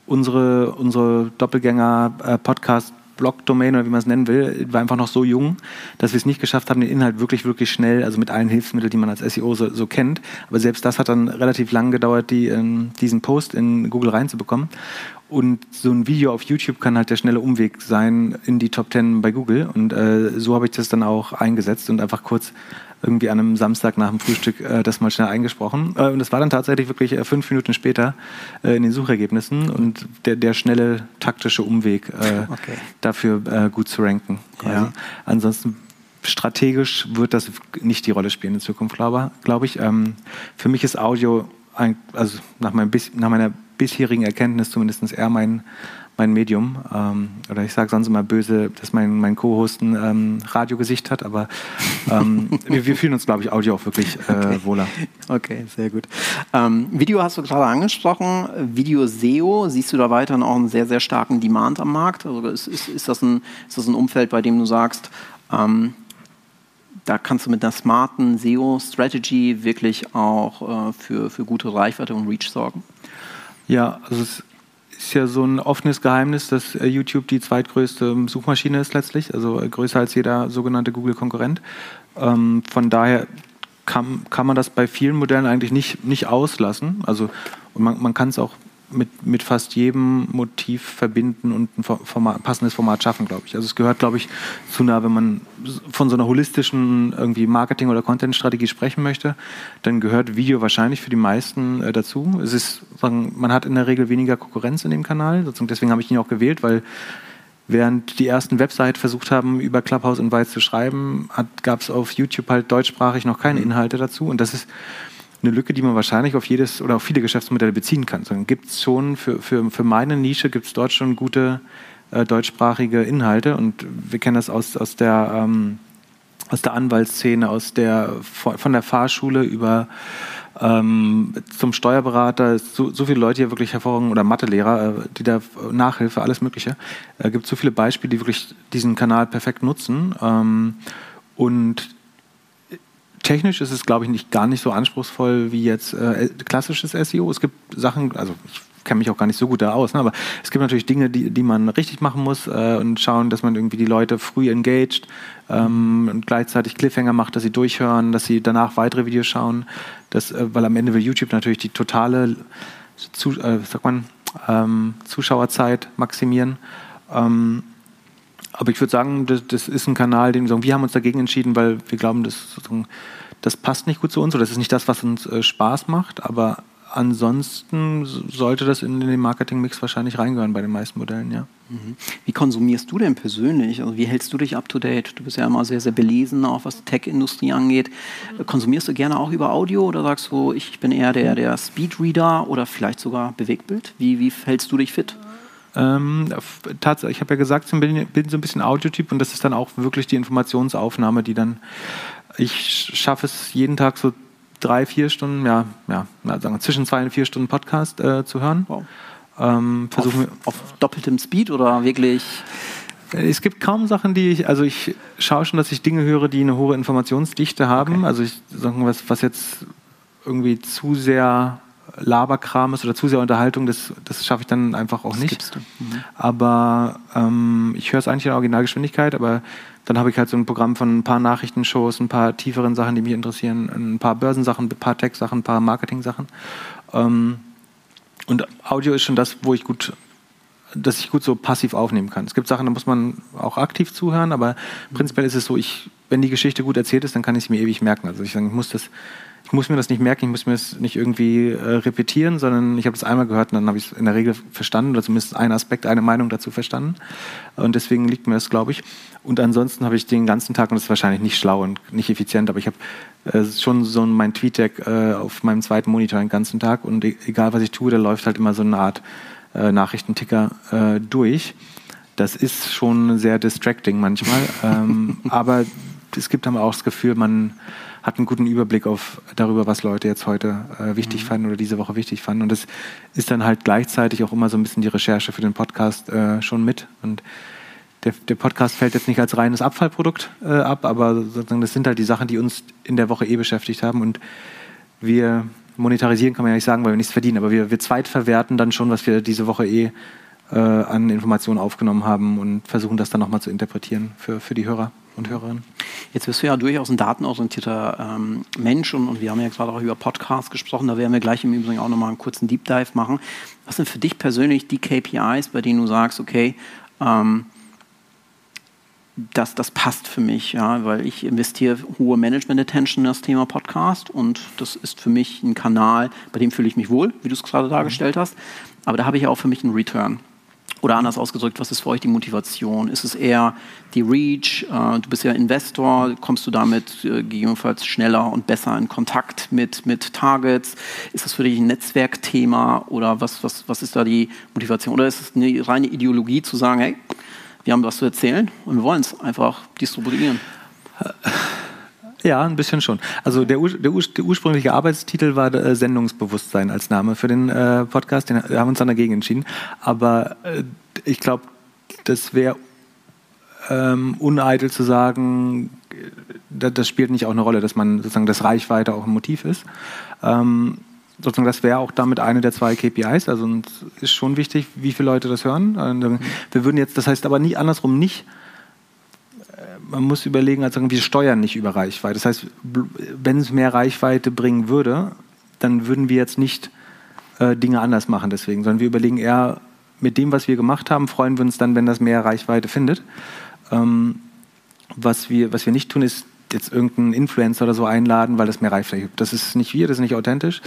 unsere, unsere Doppelgänger-Podcast- äh, Blog-Domain oder wie man es nennen will, war einfach noch so jung, dass wir es nicht geschafft haben, den Inhalt wirklich, wirklich schnell, also mit allen Hilfsmitteln, die man als SEO so, so kennt. Aber selbst das hat dann relativ lang gedauert, die, ähm, diesen Post in Google reinzubekommen. Und so ein Video auf YouTube kann halt der schnelle Umweg sein in die Top 10 bei Google. Und äh, so habe ich das dann auch eingesetzt und einfach kurz irgendwie an einem Samstag nach dem Frühstück äh, das mal schnell eingesprochen. Äh, und das war dann tatsächlich wirklich äh, fünf Minuten später äh, in den Suchergebnissen und der, der schnelle taktische Umweg äh, okay. dafür äh, gut zu ranken. Ja. Ansonsten strategisch wird das nicht die Rolle spielen in Zukunft, glaube, glaube ich. Ähm, für mich ist Audio, ein, also nach, meinem, nach meiner bisherigen Erkenntnis zumindest eher mein, mein Medium. Ähm, oder ich sage sonst immer böse, dass mein, mein Co-Host ein ähm, Radiogesicht hat, aber ähm, wir, wir, fühlen uns, glaube ich, Audio auch wirklich äh, okay. wohler. Okay, sehr gut. Ähm, Video hast du gerade angesprochen. Video SEO, siehst du da weiterhin auch einen sehr, sehr starken Demand am Markt? Also ist, ist, ist, das, ein, ist das ein Umfeld, bei dem du sagst, ähm, da kannst du mit einer smarten SEO-Strategy wirklich auch äh, für, für gute Reichweite und Reach sorgen? Ja, also es ist ja so ein offenes Geheimnis, dass äh, YouTube die zweitgrößte Suchmaschine ist letztlich, also äh, größer als jeder sogenannte Google-Konkurrent. Ähm, von daher kann, kann man das bei vielen Modellen eigentlich nicht, nicht auslassen. Also man, man kann es auch mit, mit fast jedem Motiv verbinden und ein Format, passendes Format schaffen, glaube ich. Also es gehört, glaube ich, zu nah, wenn man von so einer holistischen irgendwie Marketing- oder Content-Strategie sprechen möchte, dann gehört Video wahrscheinlich für die meisten äh, dazu. Es ist, sagen, man hat in der Regel weniger Konkurrenz in dem Kanal, deswegen habe ich ihn auch gewählt, weil Während die ersten Websites versucht haben, über Clubhouse Weiß zu schreiben, gab es auf YouTube halt deutschsprachig noch keine Inhalte dazu. Und das ist eine Lücke, die man wahrscheinlich auf jedes oder auf viele Geschäftsmodelle beziehen kann. Sondern gibt es schon für, für, für meine Nische gibt es dort schon gute äh, deutschsprachige Inhalte und wir kennen das aus, aus der ähm, aus der Anwaltsszene, aus der von der Fahrschule über ähm, zum Steuerberater, so, so viele Leute hier wirklich hervorragend oder Mathelehrer, äh, die da Nachhilfe, alles Mögliche. Es äh, gibt so viele Beispiele, die wirklich diesen Kanal perfekt nutzen. Ähm, und technisch ist es, glaube ich, nicht gar nicht so anspruchsvoll wie jetzt äh, klassisches SEO. Es gibt Sachen, also ich kenne mich auch gar nicht so gut da aus, ne, aber es gibt natürlich Dinge, die, die man richtig machen muss äh, und schauen, dass man irgendwie die Leute früh engaged ähm, und gleichzeitig Cliffhanger macht, dass sie durchhören, dass sie danach weitere Videos schauen. Das, äh, weil am Ende will YouTube natürlich die totale zu, äh, sagt man, ähm, Zuschauerzeit maximieren. Ähm, aber ich würde sagen, das, das, ist ein Kanal, den wir sagen, wir haben uns dagegen entschieden, weil wir glauben, das, das passt nicht gut zu uns oder das ist nicht das, was uns äh, Spaß macht. Aber ansonsten sollte das in den Marketingmix wahrscheinlich reingehören bei den meisten Modellen, ja. Mhm. Wie konsumierst du denn persönlich? Also wie hältst du dich up to date? Du bist ja immer sehr, sehr belesen, auch was Tech-Industrie angeht. Konsumierst du gerne auch über Audio oder sagst du, ich bin eher der, der Speedreader oder vielleicht sogar Bewegtbild? Wie, wie hältst du dich fit? Ähm, ich habe ja gesagt, ich bin, bin so ein bisschen Audiotyp und das ist dann auch wirklich die Informationsaufnahme, die dann, ich schaffe es jeden Tag so drei, vier Stunden, ja, ja, sagen wir, zwischen zwei und vier Stunden Podcast äh, zu hören. Wow. Ähm, auf, auf doppeltem Speed oder wirklich? Es gibt kaum Sachen, die ich, also ich schaue schon, dass ich Dinge höre, die eine hohe Informationsdichte haben. Okay. Also ich sagen was, was jetzt irgendwie zu sehr Laberkram ist oder zu sehr Unterhaltung, das, das schaffe ich dann einfach auch das nicht. Mhm. Aber ähm, ich höre es eigentlich in Originalgeschwindigkeit, aber dann habe ich halt so ein Programm von ein paar Nachrichtenshows, ein paar tieferen Sachen, die mich interessieren, ein paar Börsensachen, ein paar Tech-Sachen, ein paar Marketing-Sachen. Ähm, und Audio ist schon das, wo ich gut, dass ich gut so passiv aufnehmen kann. Es gibt Sachen, da muss man auch aktiv zuhören, aber mhm. prinzipiell ist es so, ich, wenn die Geschichte gut erzählt ist, dann kann ich sie mir ewig merken. Also ich, sage, ich muss das muss mir das nicht merken, ich muss mir das nicht irgendwie äh, repetieren, sondern ich habe das einmal gehört und dann habe ich es in der Regel verstanden oder zumindest einen Aspekt, eine Meinung dazu verstanden. Und deswegen liegt mir das, glaube ich. Und ansonsten habe ich den ganzen Tag, und das ist wahrscheinlich nicht schlau und nicht effizient, aber ich habe äh, schon so mein Tweet-Deck äh, auf meinem zweiten Monitor den ganzen Tag und e egal was ich tue, da läuft halt immer so eine Art äh, Nachrichtenticker äh, durch. Das ist schon sehr distracting manchmal, ähm, aber es gibt aber auch das Gefühl, man hat einen guten Überblick auf, darüber, was Leute jetzt heute äh, wichtig mhm. fanden oder diese Woche wichtig fanden. Und das ist dann halt gleichzeitig auch immer so ein bisschen die Recherche für den Podcast äh, schon mit. Und der, der, Podcast fällt jetzt nicht als reines Abfallprodukt äh, ab, aber sozusagen das sind halt die Sachen, die uns in der Woche eh beschäftigt haben. Und wir monetarisieren kann man ja nicht sagen, weil wir nichts verdienen, aber wir, wir zweitverwerten dann schon, was wir diese Woche eh äh, an Informationen aufgenommen haben und versuchen das dann nochmal zu interpretieren für, für die Hörer und Hörerinnen. Jetzt bist du ja durchaus ein datenorientierter ähm, Mensch und, und, wir haben ja gerade auch über Podcasts gesprochen, da werden wir gleich im Übrigen auch nochmal einen kurzen Deep Dive machen. Was sind für dich persönlich die KPIs, bei denen du sagst, okay, ähm, das, das passt für mich, ja, weil ich investiere hohe Management-Attention in das Thema Podcast und das ist für mich ein Kanal, bei dem fühle ich mich wohl, wie du es gerade dargestellt hast, aber da habe ich auch für mich einen Return. Oder anders ausgedrückt, was ist für euch die Motivation? Ist es eher die Reach? Äh, du bist ja Investor, kommst du damit äh, gegebenenfalls schneller und besser in Kontakt mit, mit Targets? Ist das für dich ein Netzwerkthema oder was, was, was ist da die Motivation? Oder ist es eine reine Ideologie zu sagen, hey, wir haben was zu erzählen und wir wollen es einfach distribuieren? Ja, ein bisschen schon. Also der, der, der ursprüngliche Arbeitstitel war äh, Sendungsbewusstsein als Name für den äh, Podcast. Den, wir haben uns dann dagegen entschieden. Aber äh, ich glaube, das wäre ähm, uneitel zu sagen, das, das, spielt nicht auch eine Rolle, dass man sozusagen das Reichweite auch ein Motiv ist. Ähm, sozusagen das wäre auch damit eine der zwei KPIs. Also uns ist schon wichtig, wie viele Leute das hören. Und, wir würden jetzt, das heißt aber nie andersrum nicht man muss überlegen, also wir steuern nicht über Reichweite. Das heißt, wenn es mehr Reichweite bringen würde, dann würden wir jetzt nicht äh, Dinge anders machen deswegen, sondern wir überlegen eher, mit dem, was wir gemacht haben, freuen wir uns dann, wenn das mehr Reichweite findet. Ähm, was, wir, was wir nicht tun, ist jetzt irgendeinen Influencer oder so einladen, weil das mehr Reichweite gibt. Das ist nicht wir, das ist nicht authentisch.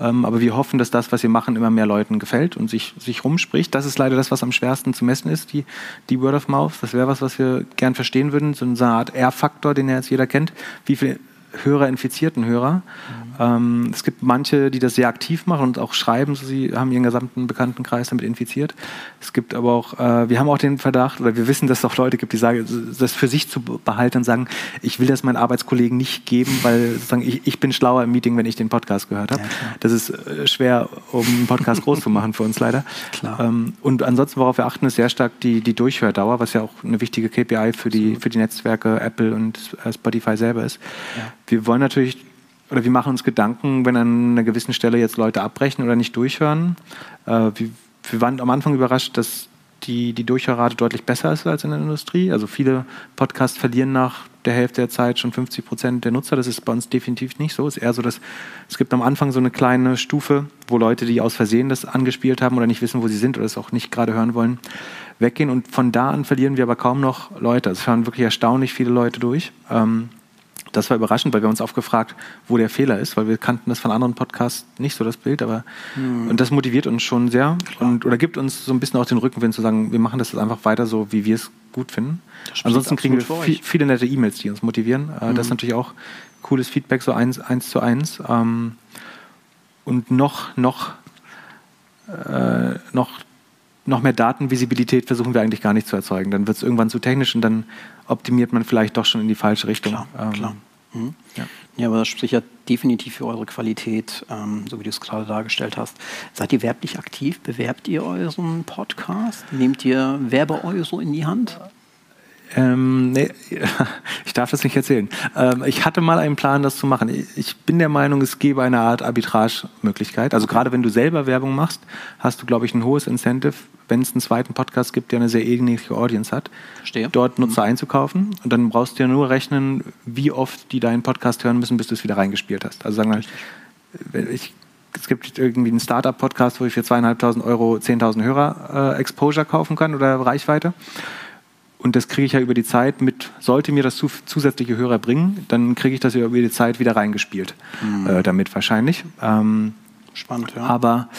Ähm, aber wir hoffen, dass das, was wir machen, immer mehr Leuten gefällt und sich, sich rumspricht. Das ist leider das, was am schwersten zu messen ist, die, die Word of Mouth. Das wäre was, was wir gern verstehen würden. So eine Art R-Faktor, den ja jetzt jeder kennt. Wie viele Hörer infizierten Hörer. Mhm. Ähm, es gibt manche, die das sehr aktiv machen und auch schreiben, sie haben ihren gesamten Bekanntenkreis damit infiziert. Es gibt aber auch, äh, wir haben auch den Verdacht, oder wir wissen, dass es auch Leute gibt, die sagen, das für sich zu behalten und sagen, ich will das meinen Arbeitskollegen nicht geben, weil sozusagen ich, ich bin schlauer im Meeting, wenn ich den Podcast gehört habe. Ja, das ist äh, schwer, um einen Podcast groß zu machen für uns leider. Ähm, und ansonsten, worauf wir achten, ist sehr stark die, die Durchhördauer, was ja auch eine wichtige KPI für die, für die Netzwerke Apple und äh, Spotify selber ist. Ja wir wollen natürlich, oder wir machen uns Gedanken, wenn an einer gewissen Stelle jetzt Leute abbrechen oder nicht durchhören. Äh, wir, wir waren am Anfang überrascht, dass die, die Durchhörrate deutlich besser ist als in der Industrie. Also viele Podcasts verlieren nach der Hälfte der Zeit schon 50 Prozent der Nutzer. Das ist bei uns definitiv nicht so. Es ist eher so, dass es gibt am Anfang so eine kleine Stufe, wo Leute, die aus Versehen das angespielt haben oder nicht wissen, wo sie sind oder es auch nicht gerade hören wollen, weggehen. Und von da an verlieren wir aber kaum noch Leute. Also es hören wirklich erstaunlich viele Leute durch. Ähm, das war überraschend, weil wir uns oft gefragt, wo der Fehler ist, weil wir kannten das von anderen Podcasts nicht so das Bild, aber hm. und das motiviert uns schon sehr und oder gibt uns so ein bisschen auch den Rückenwind zu sagen, wir machen das jetzt einfach weiter so, wie wir es gut finden. Ansonsten kriegen wir viel, viele nette E-Mails, die uns motivieren. Hm. Das ist natürlich auch cooles Feedback, so eins, eins zu eins. Ähm, und noch, noch, äh, noch noch mehr Datenvisibilität versuchen wir eigentlich gar nicht zu erzeugen. Dann wird es irgendwann zu technisch und dann optimiert man vielleicht doch schon in die falsche Richtung. Klar, ähm, klar. Mhm. Ja. ja. aber das spricht ja definitiv für eure Qualität, ähm, so wie du es gerade dargestellt hast. Seid ihr werblich aktiv? Bewerbt ihr euren Podcast? Nehmt ihr Werbeeuro in die Hand? Ähm, nee, ich darf das nicht erzählen. Ähm, ich hatte mal einen Plan, das zu machen. Ich bin der Meinung, es gäbe eine Art Arbitrage-Möglichkeit. Also gerade wenn du selber Werbung machst, hast du, glaube ich, ein hohes Incentive, wenn es einen zweiten Podcast gibt, der eine sehr ähnliche Audience hat, Verstehe. dort Nutzer mhm. einzukaufen. Und dann brauchst du ja nur rechnen, wie oft die deinen Podcast hören müssen, bis du es wieder reingespielt hast. Also sagen wir, ich es gibt irgendwie einen Startup-Podcast, wo ich für zweieinhalbtausend Euro 10.000 Hörer äh, Exposure kaufen kann oder Reichweite. Und das kriege ich ja über die Zeit mit, sollte mir das zusätzliche Hörer bringen, dann kriege ich das über die Zeit wieder reingespielt. Mhm. Äh, damit wahrscheinlich. Ähm, Spannend, ja. Aber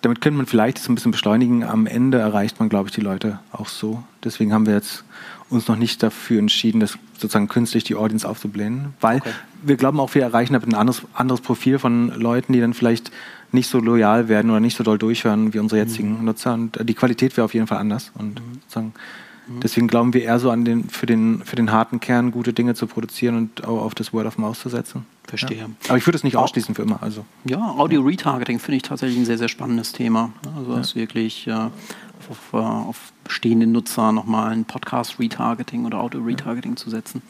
damit könnte man vielleicht so ein bisschen beschleunigen. Am Ende erreicht man, glaube ich, die Leute auch so. Deswegen haben wir jetzt uns noch nicht dafür entschieden, das sozusagen künstlich die Audience aufzublähen, weil okay. wir glauben auch, wir erreichen ein anderes, anderes Profil von Leuten, die dann vielleicht nicht so loyal werden oder nicht so doll durchhören wie unsere jetzigen mhm. Nutzer. Und die Qualität wäre auf jeden Fall anders. Und mhm. sozusagen Mhm. Deswegen glauben wir eher so an den für, den, für den harten Kern gute Dinge zu produzieren und auch auf das Word of Mouth zu setzen. Verstehe. Ja. Aber ich würde es nicht ausschließen für immer. Also. Ja, Audio-Retargeting finde ich tatsächlich ein sehr, sehr spannendes Thema. Also ja. wirklich äh, auf, auf, bestehende Nutzer nochmal ein Podcast-Retargeting oder Audio-Retargeting ja. zu setzen.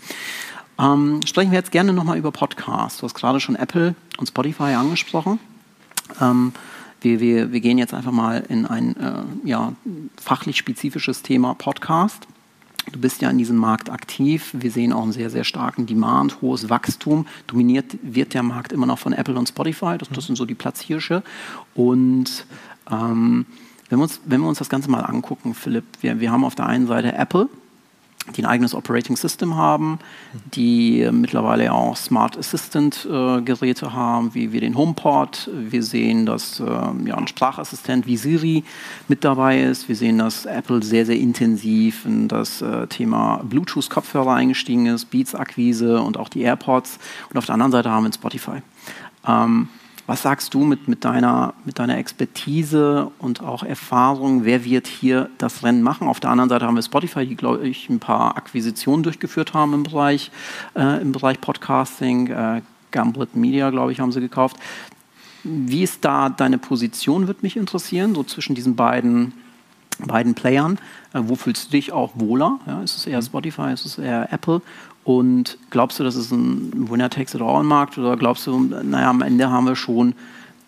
Ähm, sprechen wir jetzt gerne nochmal über Podcasts. Du hast gerade schon Apple und Spotify angesprochen. Ähm, Wir, wir, wir gehen jetzt einfach mal in ein äh, ja, fachlich spezifisches Thema Podcast. Du bist ja in diesem Markt aktiv. Wir sehen auch einen sehr, sehr starken Demand, hohes Wachstum. Dominiert wird der Markt immer noch von Apple und Spotify. Das, das sind so die Platzhirsche. Und ähm, wenn, wir uns, wenn wir uns das Ganze mal angucken, Philipp, wir, wir haben auf der einen Seite Apple, die ein eigenes Operating System haben, die mittlerweile auch Smart Assistant äh, Geräte haben, wie wir den HomePod. Wir sehen, dass äh, ja, ein Sprachassistent wie Siri mit dabei ist. Wir sehen, dass Apple sehr, sehr intensiv in das äh, Thema Bluetooth-Kopfhörer eingestiegen ist, Beats-Akquise und auch die AirPods. Und auf der anderen Seite haben wir Spotify. Ähm, was sagst du mit, mit, deiner, mit deiner Expertise und auch Erfahrung? Wer wird hier das Rennen machen? Auf der anderen Seite haben wir Spotify, die, glaube ich, ein paar Akquisitionen durchgeführt haben im Bereich, äh, im Bereich Podcasting. Äh, Gamblet Media, glaube ich, haben sie gekauft. Wie ist da deine Position, würde mich interessieren, so zwischen diesen beiden, beiden Playern. Äh, wo fühlst du dich auch wohler? Ja, ist es eher Spotify, ist es eher Apple? Und glaubst du, das ist ein Winner-Takes-it-all-Markt oder glaubst du, naja, am Ende haben wir schon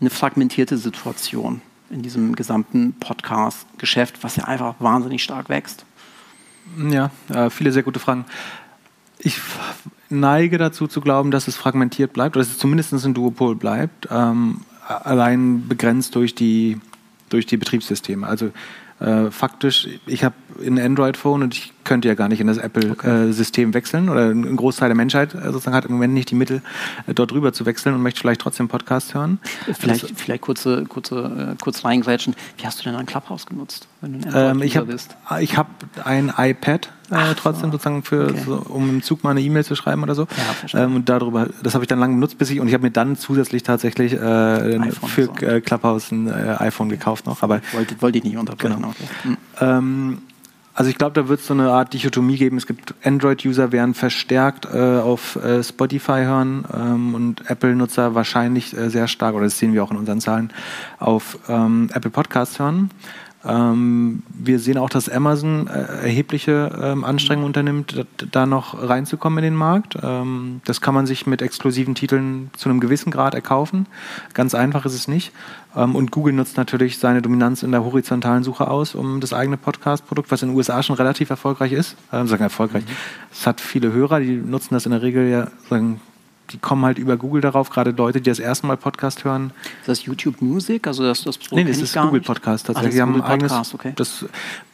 eine fragmentierte Situation in diesem gesamten Podcast-Geschäft, was ja einfach wahnsinnig stark wächst? Ja, äh, viele sehr gute Fragen. Ich neige dazu zu glauben, dass es fragmentiert bleibt, oder dass es zumindest ein Duopol bleibt, ähm, allein begrenzt durch die, durch die Betriebssysteme. Also äh, faktisch, ich habe ein Android-Phone und ich könnte ja gar nicht in das Apple-System okay. äh, wechseln oder ein Großteil der Menschheit äh, sozusagen hat im Moment nicht die Mittel, äh, dort rüber zu wechseln und möchte vielleicht trotzdem Podcast hören. Vielleicht, also, vielleicht kurze, kurze, äh, kurz reingrätschen. Wie hast du denn ein Clubhouse genutzt, wenn du ein ähm, ich hab, bist? Ich habe ein iPad äh, trotzdem so. sozusagen für, okay. so, um im Zug mal eine E-Mail zu schreiben oder so. Ja, ähm, und darüber, das habe ich dann lange benutzt, bis ich und ich habe mir dann zusätzlich tatsächlich äh, für so. äh, Clubhouse ein iPhone gekauft noch. Aber wollte, wollte ich nicht unterbrechen. Genau. Okay. Mhm. Ähm, also ich glaube, da wird es so eine Art Dichotomie geben. Es gibt Android-User, werden verstärkt äh, auf äh, Spotify hören ähm, und Apple-Nutzer wahrscheinlich äh, sehr stark, oder das sehen wir auch in unseren Zahlen, auf ähm, Apple Podcasts hören. Ähm, wir sehen auch, dass Amazon äh, erhebliche ähm, Anstrengungen unternimmt, da noch reinzukommen in den Markt. Ähm, das kann man sich mit exklusiven Titeln zu einem gewissen Grad erkaufen. Ganz einfach ist es nicht. Ähm, und Google nutzt natürlich seine Dominanz in der horizontalen Suche aus, um das eigene Podcast-Produkt, was in den USA schon relativ erfolgreich ist, äh, sagen erfolgreich, mhm. es hat viele Hörer, die nutzen das in der Regel ja sagen, die kommen halt über Google darauf, gerade Leute, die das erste Mal Podcast hören. Ist das YouTube Music? Also das, das Pro nee, das ist Google Podcast tatsächlich. Ah, das Google eigenes, Podcast, okay. Das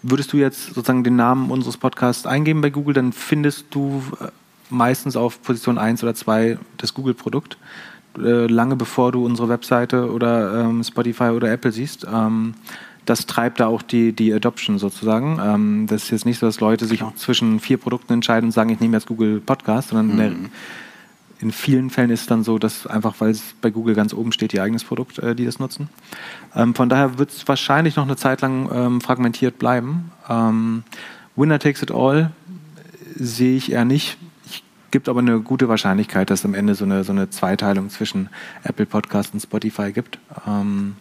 würdest du jetzt sozusagen den Namen unseres Podcasts eingeben bei Google, dann findest du äh, meistens auf Position 1 oder 2 das Google-Produkt. Äh, lange bevor du unsere Webseite oder ähm, Spotify oder Apple siehst. Ähm, das treibt da auch die, die Adoption sozusagen. Ähm, das ist jetzt nicht so, dass Leute sich Klar. zwischen vier Produkten entscheiden und sagen, ich nehme jetzt Google Podcast, sondern mhm in vielen Fällen ist es dann so, dass einfach, weil es bei Google ganz oben steht, ihr eigenes Produkt, äh, die das nutzen. Ähm, von daher wird es wahrscheinlich noch eine Zeit lang ähm, fragmentiert bleiben. Ähm, Winner takes it all sehe ich eher nicht. Es gibt aber eine gute Wahrscheinlichkeit, dass es am Ende so eine, so eine Zweiteilung zwischen Apple Podcast und Spotify gibt. Ähm,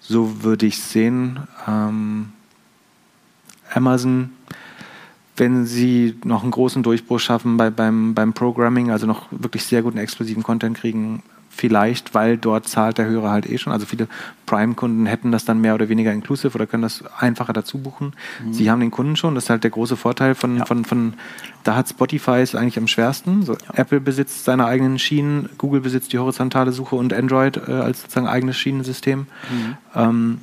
so würde ich es sehen. Ähm, Amazon wenn sie noch einen großen Durchbruch schaffen bei, beim, beim Programming, also noch wirklich sehr guten exklusiven Content kriegen, vielleicht, weil dort zahlt der Hörer halt eh schon. Also viele Prime-Kunden hätten das dann mehr oder weniger inclusive oder können das einfacher dazu buchen. Mhm. Sie haben den Kunden schon, das ist halt der große Vorteil von, ja. von, von da hat Spotify es eigentlich am schwersten. So, ja. Apple besitzt seine eigenen Schienen, Google besitzt die horizontale Suche und Android äh, als sozusagen eigenes Schienensystem. Mhm. Ähm,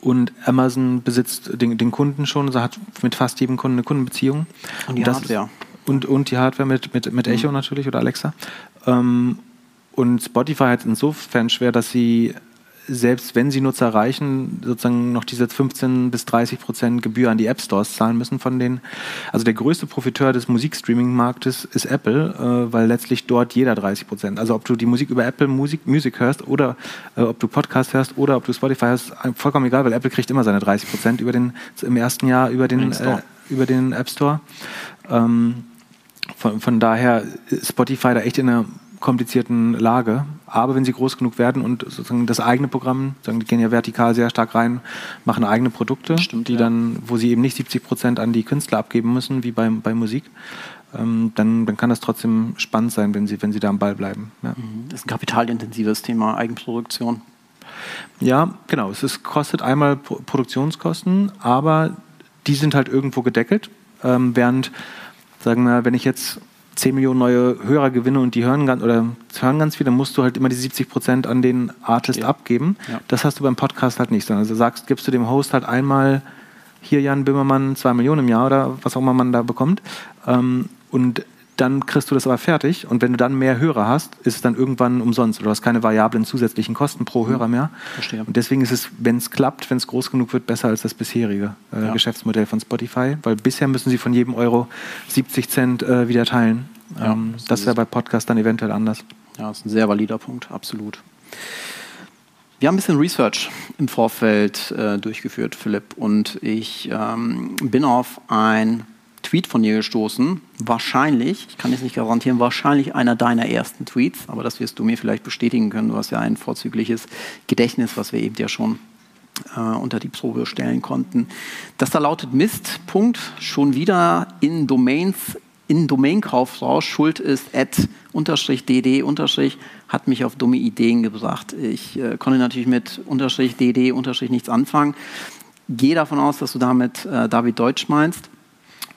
und Amazon besitzt den, den Kunden schon, also hat mit fast jedem Kunden eine Kundenbeziehung. Und die Hardware. und, und die Hardware mit, mit, mit Echo mhm. natürlich oder Alexa. Ähm, und Spotify hat insofern schwer, dass sie selbst wenn sie Nutzer erreichen, sozusagen noch diese 15 bis 30 Prozent Gebühr an die App Stores zahlen müssen von denen. Also der größte Profiteur des Musikstreaming-Marktes ist Apple, äh, weil letztlich dort jeder 30 Prozent. Also ob du die Musik über Apple Musik, Music hörst oder äh, ob du Podcast hörst oder ob du Spotify hörst, vollkommen egal, weil Apple kriegt immer seine 30 Prozent über den im ersten Jahr über den äh, über den App Store. Ähm, von, von daher Spotify da echt in einer komplizierten Lage. Aber wenn sie groß genug werden und sozusagen das eigene Programm, sagen, die gehen ja vertikal sehr stark rein, machen eigene Produkte, Stimmt, die ja. dann, wo sie eben nicht 70 Prozent an die Künstler abgeben müssen, wie bei, bei Musik, ähm, dann, dann kann das trotzdem spannend sein, wenn sie, wenn sie da am Ball bleiben. Ja. Mhm. Das ist ein kapitalintensives Thema, Eigenproduktion. Ja, genau. Es ist, kostet einmal Produktionskosten, aber die sind halt irgendwo gedeckelt. Ähm, während, sagen wir, wenn ich jetzt 10 Millionen neue Hörer gewinne und die hören ganz, oder hören ganz viel, dann musst du halt immer die 70 Prozent an den Artist ja. abgeben. Ja. Das hast du beim Podcast halt nicht. Sondern also sagst, gibst du dem Host halt einmal hier Jan Böhmermann 2 Millionen im Jahr oder was auch immer man da bekommt. Ähm, und dann kriegst du das aber fertig und wenn du dann mehr Hörer hast, ist es dann irgendwann umsonst. Du hast keine variablen zusätzlichen Kosten pro mhm. Hörer mehr. Verstehe. Und deswegen ist es, wenn es klappt, wenn es groß genug wird, besser als das bisherige äh, ja. Geschäftsmodell von Spotify, weil bisher müssen sie von jedem Euro 70 Cent äh, wieder teilen. Ja, ähm, das wäre bei Podcast dann eventuell anders. Ja, das ist ein sehr valider Punkt, absolut. Wir haben ein bisschen Research im Vorfeld äh, durchgeführt, Philipp, und ich ähm, bin auf ein Tweet von dir gestoßen. Wahrscheinlich, ich kann jetzt nicht garantieren, wahrscheinlich einer deiner ersten Tweets, aber das wirst du mir vielleicht bestätigen können. Du hast ja ein vorzügliches Gedächtnis, was wir eben ja schon äh, unter die Probe stellen konnten. Das da lautet Mist, Punkt, schon wieder in Domains, in Domainkaufrausch, Schuld ist at unterstrich dd unterstrich, hat mich auf dumme Ideen gebracht. Ich äh, konnte natürlich mit unterstrich dd unterstrich nichts anfangen. Gehe davon aus, dass du damit äh, David Deutsch meinst.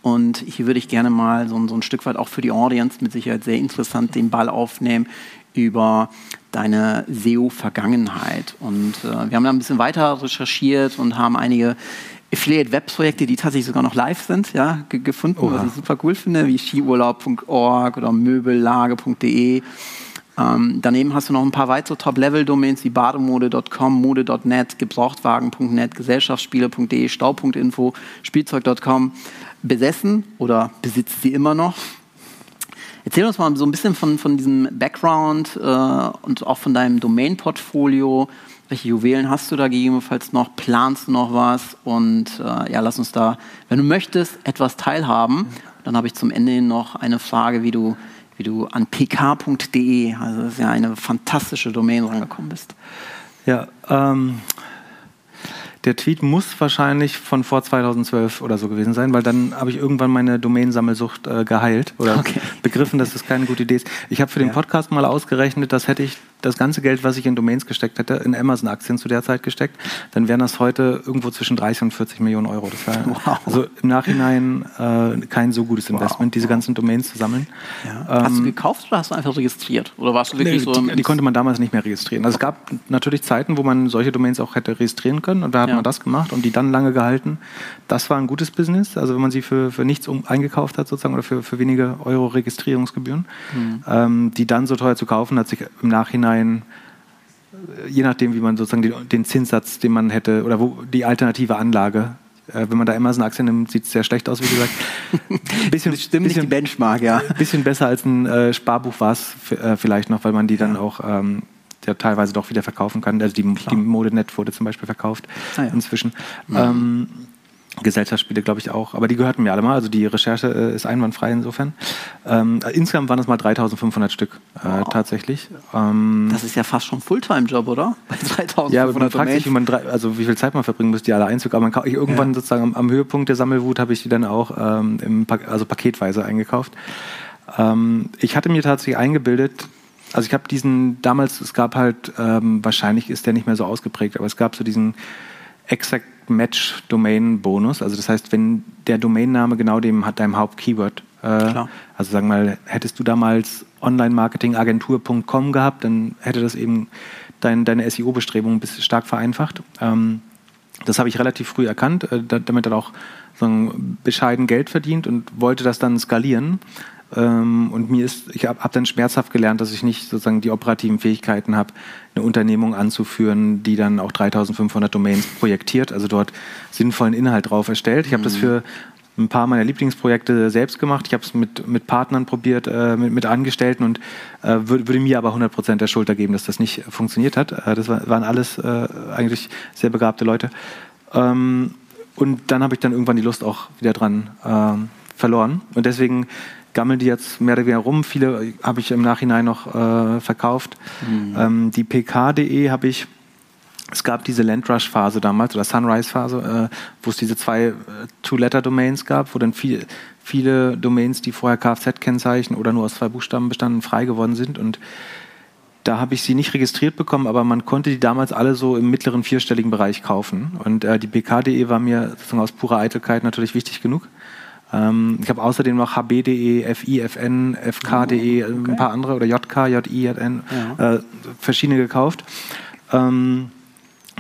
Und hier würde ich gerne mal so, so, ein Stück weit auch für die Audience mit Sicherheit sehr interessant den Ball aufnehmen über deine SEO-Vergangenheit. Und äh, wir haben da ein bisschen weiter recherchiert und haben einige Affiliate-Web-Projekte, die tatsächlich sogar noch live sind, ja, gefunden, Oha. was ich super cool finde, wie skiurlaub.org oder möbellage.de. Ähm, daneben hast du noch ein paar weitere Top-Level-Domains wie bademode.com, mode.net, gebrauchtwagen.net, gesellschaftsspiele.de, stau.info, spielzeug.com besessen oder besitzt sie immer noch. Erzähl uns mal so ein bisschen von, von diesem Background äh, und auch von deinem Domain-Portfolio. Welche Juwelen hast du da gegebenenfalls noch? Planst du noch was? Und äh, ja, lass uns da, wenn du möchtest, etwas teilhaben. Dann habe ich zum Ende noch eine Frage, wie du, wie du an pk.de, also das ist ja eine fantastische Domain, rangekommen bist. Ja, ähm, der Tweet muss wahrscheinlich von vor 2012 oder so gewesen sein, weil dann habe ich irgendwann meine Domainsammelsucht äh, geheilt oder okay. begriffen, dass das keine gute Idee ist. Ich habe für den ja. Podcast mal ausgerechnet, das hätte ich das ganze Geld, was ich in Domains gesteckt hätte, in Amazon-Aktien zu der Zeit gesteckt, dann wären das heute irgendwo zwischen 30 und 40 Millionen Euro. Das wäre wow. also im Nachhinein äh, kein so gutes Investment, wow. diese ganzen Domains zu sammeln. Ja. Ähm, hast du gekauft oder hast du einfach registriert? Oder warst du wirklich nee, so die, die, konnte man damals nicht mehr registrieren. Also es gab natürlich Zeiten, wo man solche Domains auch hätte registrieren können und da hat ja. man das gemacht und die dann lange gehalten. Das war ein gutes Business, also wenn man sie für, für nichts um, eingekauft hat sozusagen oder für, für wenige Euro Registrierungsgebühren, mhm. ähm, die dann so teuer zu kaufen, hat sich im Nachhinein Anleihen, äh, je nachdem, wie man sozusagen den, den Zinssatz, den man hätte, oder wo die alternative Anlage äh, wenn man da immer so eine Aktie nimmt, sieht es sehr schlecht aus, wie gesagt. bisschen, das stimmt bisschen, nicht die Benchmark, ja. Ein bisschen besser als ein äh, Sparbuch war es äh, vielleicht noch, weil man die dann auch ähm, ja, teilweise doch wieder verkaufen kann. Also die, die Modenet wurde zum Beispiel verkauft ah, ja. inzwischen. Mhm. Ähm, Gesellschaftsspiele, glaube ich, auch. Aber die gehörten mir alle mal. Also die Recherche äh, ist einwandfrei insofern. Ähm, insgesamt waren es mal 3500 Stück äh, wow. tatsächlich. Ähm, das ist ja fast schon Fulltime-Job, oder? Bei 3500 Ja, man fragt sich, wie, man drei, also wie viel Zeit man verbringen muss, die alle einzukaufen. Aber man, ich, irgendwann ja. sozusagen am, am, Höhepunkt der Sammelwut habe ich die dann auch ähm, im, also paketweise eingekauft. Ähm, ich hatte mir tatsächlich eingebildet, also ich habe diesen, damals, es gab halt, ähm, wahrscheinlich ist der nicht mehr so ausgeprägt, aber es gab so diesen Exact Match Domain Bonus. Also das heißt, wenn der Domainname genau dem hat deinem Hauptkeyword. Äh, also sagen wir mal, hättest du damals Online-Marketing-Agentur.com gehabt, dann hätte das eben dein, deine SEO-Bestrebungen stark vereinfacht. Ähm, das habe ich relativ früh erkannt, äh, damit dann auch so bescheiden Geld verdient und wollte das dann skalieren. Ähm, und mir ist, ich habe hab dann schmerzhaft gelernt, dass ich nicht sozusagen die operativen Fähigkeiten habe, eine Unternehmung anzuführen, die dann auch 3500 Domains projektiert, also dort sinnvollen Inhalt drauf erstellt. Ich habe mhm. das für ein paar meiner Lieblingsprojekte selbst gemacht. Ich habe es mit, mit Partnern probiert, äh, mit, mit Angestellten und äh, würde, würde mir aber 100 Prozent der Schulter geben, dass das nicht funktioniert hat. Äh, das war, waren alles äh, eigentlich sehr begabte Leute. Ähm, und dann habe ich dann irgendwann die Lust auch wieder dran ähm, verloren. Und deswegen gammeln die jetzt mehr oder weniger rum. Viele habe ich im Nachhinein noch äh, verkauft. Mhm. Ähm, die pk.de habe ich, es gab diese Landrush-Phase damals oder Sunrise-Phase, äh, wo es diese zwei äh, Two-Letter-Domains gab, wo dann viel, viele Domains, die vorher Kfz-Kennzeichen oder nur aus zwei Buchstaben bestanden, frei geworden sind. Und da habe ich sie nicht registriert bekommen, aber man konnte die damals alle so im mittleren vierstelligen Bereich kaufen. Und äh, die PK.de war mir sozusagen aus purer Eitelkeit natürlich wichtig genug. Ähm, ich habe außerdem noch hb.de, FIFN, FK.de, oh, okay. ein paar andere oder JK, JI, JN, ja. äh, verschiedene gekauft. Ähm,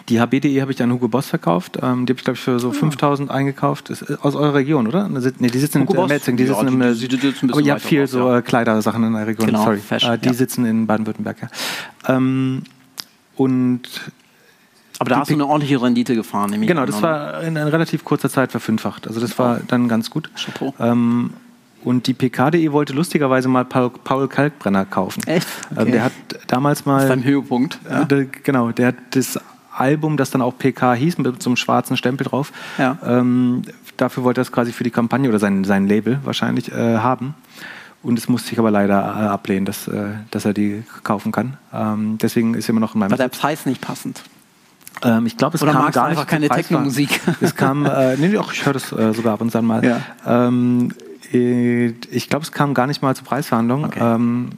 die HB.de habe ich an Hugo Boss verkauft. Ähm, die habe ich, glaube ich, für so ja. 5000 eingekauft. Ist äh, aus eurer Region, oder? Ne, die sitzen Hugo in Metzing. Die sitzen ja, im, die, die, die sitzen aber ihr habt viel raus, so ja. Äh, Kleidersachen in der Region. Genau, Sorry. Fashion, äh, die sitzen in Baden-Württemberg, ja. Ähm, und aber da hast du eine ordentliche Rendite gefahren, nämlich. Genau, das war in einer relativ kurzer Zeit verfünffacht. Also das war dann ganz gut. Chapeau. Ähm, und die PKDE wollte lustigerweise mal Paul, Kalkbrenner kaufen. Echt? Ähm, okay. der hat damals mal. Das ist ein Höhepunkt. Ja. Der, genau, der hat das Album, das dann auch PK hieß, mit so einem schwarzen Stempel drauf. Ja. Ähm, dafür wollte er es quasi für die Kampagne oder sein, sein Label wahrscheinlich äh, haben. Und es musste ich aber leider äh, ablehnen, dass, äh, dass er die kaufen kann. Ähm, deswegen ist er immer noch in meinem. War der Preis nicht passend? Ähm, ich glaube, es Oder kam gar nicht. einfach keine Techno-Musik. Es kam, äh, nee, auch ich höre das äh, sogar ab und an mal. Ja. Ähm, äh, ich glaube, es kam gar nicht mal zur Preisverhandlung. Okay. Ähm,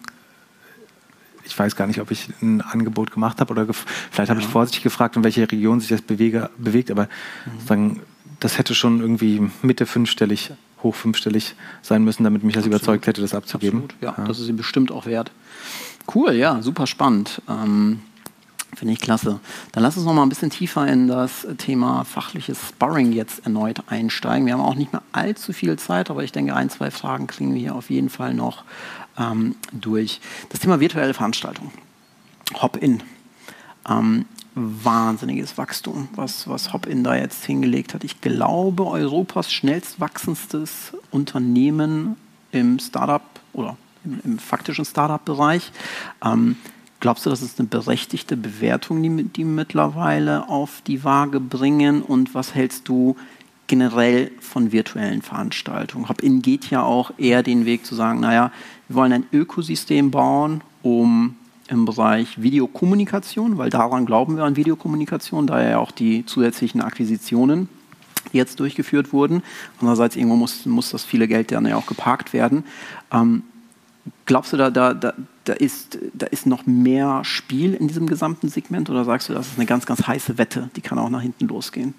ich weiß gar nicht, ob ich ein Angebot gemacht habe oder vielleicht habe ja. ich vorsichtig gefragt, in welche Region sich das bewege, bewegt, aber mhm. sagen, das hätte schon irgendwie Mitte fünfstellig, hoch fünfstellig sein müssen, damit mich das Absolut. überzeugt hätte, das abzugeben. Absolut. Ja, ja, das ist ihm bestimmt auch wert. Cool, ja, super spannend. Ähm, Finde ich klasse. Dann lass uns noch mal ein bisschen tiefer in das Thema fachliches Sparring jetzt erneut einsteigen. Wir haben auch nicht mehr allzu viel Zeit, aber ich denke, ein, zwei Fragen kriegen wir hier auf jeden Fall noch ähm, durch. Das Thema virtuelle Veranstaltung. Hop-in. Ähm, wahnsinniges Wachstum, was, was Hop-in da jetzt hingelegt hat. Ich glaube, Europas schnellst wachsendstes Unternehmen im Startup oder im, im faktischen Startup-Bereich. Ähm, glaubst du, das ist eine berechtigte Bewertung, die, die mittlerweile auf die Waage bringen? Und was hältst du generell von virtuellen Veranstaltungen? Hop-in geht ja auch eher den Weg zu sagen, naja, wir wollen ein Ökosystem bauen, um im Bereich Videokommunikation, weil daran glauben wir an Videokommunikation, da ja auch die zusätzlichen Akquisitionen jetzt durchgeführt wurden. Andererseits irgendwo muss, muss das viele Geld dann ja auch geparkt werden. Ähm, glaubst du, da, da, da, da, ist, da ist noch mehr Spiel in diesem gesamten Segment oder sagst du, das ist eine ganz, ganz heiße Wette, die kann auch nach hinten losgehen?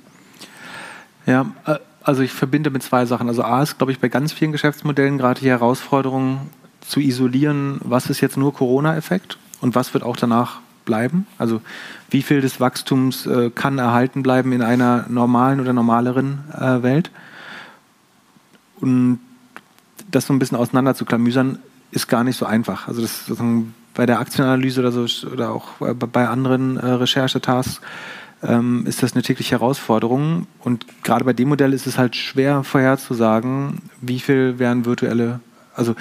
Ja, äh, also ich verbinde mit zwei Sachen. Also A ist, glaube ich, bei ganz vielen Geschäftsmodellen gerade die Herausforderung, zu isolieren, was ist jetzt nur Corona-Effekt und was wird auch danach bleiben. Also wie viel des Wachstums äh, kann erhalten bleiben in einer normalen oder normaleren äh, Welt. Und das so ein bisschen auseinander zu klamüsern, ist gar nicht so einfach. Also das bei der Aktienanalyse oder so oder auch bei anderen äh, Recherchetasks ähm, ist das eine tägliche Herausforderung. Und gerade bei dem Modell ist es halt schwer vorherzusagen, wie viel werden virtuelle, also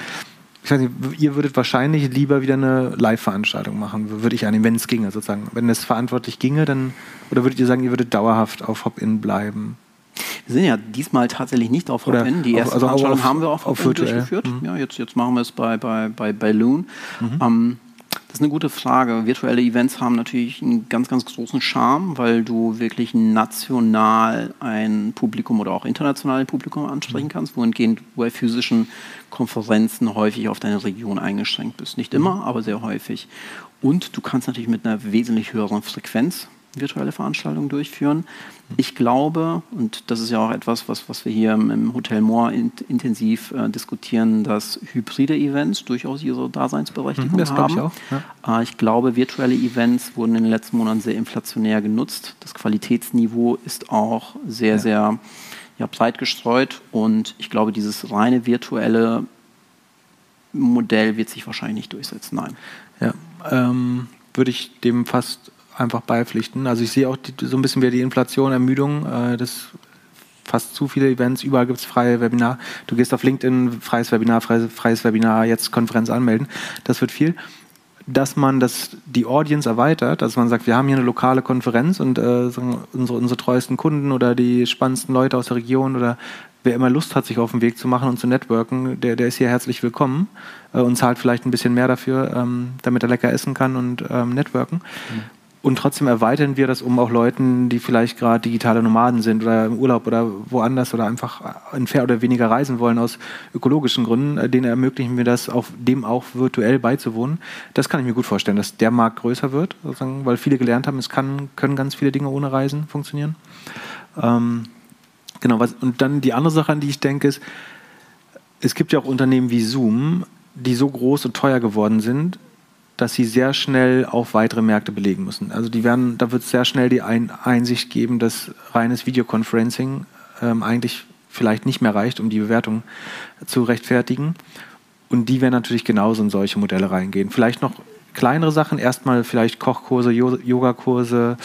ich weiß nicht, ihr würdet wahrscheinlich lieber wieder eine Live-Veranstaltung machen, würde ich annehmen, wenn es ginge sozusagen. Wenn es verantwortlich ginge, dann, oder würdet ihr sagen, ihr würdet dauerhaft auf Hop-In bleiben? Wir sind ja diesmal tatsächlich nicht auf Hop-In. Die erste also Veranstaltung haben wir auf Hop-In durchgeführt. Mhm. Ja, jetzt, jetzt machen wir es bei, bei, bei Balloon. Mhm. Ähm, das ist eine gute Frage. Virtuelle Events haben natürlich einen ganz, ganz großen Charme, weil du wirklich national ein Publikum oder auch international ein Publikum ansprechen mhm. kannst, wohingehend du bei physischen Konferenzen häufig auf deine Region eingeschränkt bist. Nicht immer, mhm. aber sehr häufig. Und du kannst natürlich mit einer wesentlich höheren Frequenz virtuelle Veranstaltungen durchführen. Ich glaube, und das ist ja auch etwas, was, was wir hier im Hotel Moor in, intensiv äh, diskutieren, dass hybride Events durchaus ihre Daseinsberechtigung mhm, das haben. Ich, auch, ja. äh, ich glaube, virtuelle Events wurden in den letzten Monaten sehr inflationär genutzt. Das Qualitätsniveau ist auch sehr, ja. sehr ja, breit gestreut und ich glaube, dieses reine virtuelle Modell wird sich wahrscheinlich nicht durchsetzen. Nein. Ja, ähm, würde ich dem fast einfach beipflichten. Also ich sehe auch die, so ein bisschen wieder die Inflation, Ermüdung, äh, das fast zu viele Events, überall gibt es freie Webinar. Du gehst auf LinkedIn, freies Webinar, freies, freies Webinar, jetzt Konferenz anmelden. Das wird viel. Dass man das, die Audience erweitert, dass man sagt, wir haben hier eine lokale Konferenz und äh, unsere, unsere treuesten Kunden oder die spannendsten Leute aus der Region oder wer immer Lust hat, sich auf den Weg zu machen und zu networken, der, der ist hier herzlich willkommen äh, und zahlt vielleicht ein bisschen mehr dafür, ähm, damit er lecker essen kann und ähm, networken. Mhm und trotzdem erweitern wir das um auch Leuten, die vielleicht gerade digitale Nomaden sind oder im Urlaub oder woanders oder einfach in fair oder weniger reisen wollen aus ökologischen Gründen. Äh, denen ermöglichen wir das, auf dem auch virtuell beizuwohnen. Das kann ich mir gut vorstellen, dass der Markt größer wird, weil viele gelernt haben, es kann, können ganz viele Dinge ohne Reisen funktionieren. Ähm, genau, was, und dann die andere Sache, an die ich denke, ist, es gibt ja auch Unternehmen wie Zoom, die so groß und teuer geworden sind, dass sie sehr schnell auf weitere Märkte belegen müssen. Also die werden, da wird es sehr schnell die Ein Einsicht geben, dass reines Videoconferencing ähm, eigentlich vielleicht nicht mehr reicht, um die Bewertung zu rechtfertigen. Und die werden natürlich genauso in solche Modelle reingehen. Vielleicht noch kleinere Sachen, erstmal vielleicht Kochkurse, Yogakurse,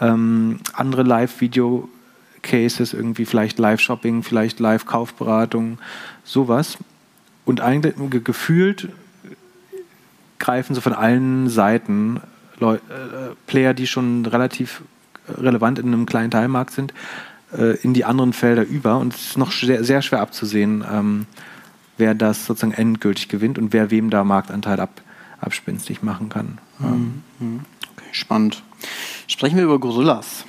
ähm, andere Live-Video-Cases, irgendwie vielleicht Live-Shopping, vielleicht Live-Kaufberatung, sowas. Und eigentlich gefühlt greifen so von allen Seiten Leu äh, Player, die schon relativ relevant in einem kleinen Teilmarkt sind, äh, in die anderen Felder über. Und es ist noch sehr, sehr schwer abzusehen, ähm, wer das sozusagen endgültig gewinnt und wer wem da Marktanteil ab, abspinstig machen kann. Mhm. mhm. Okay, spannend. Sprechen wir über Gorillas.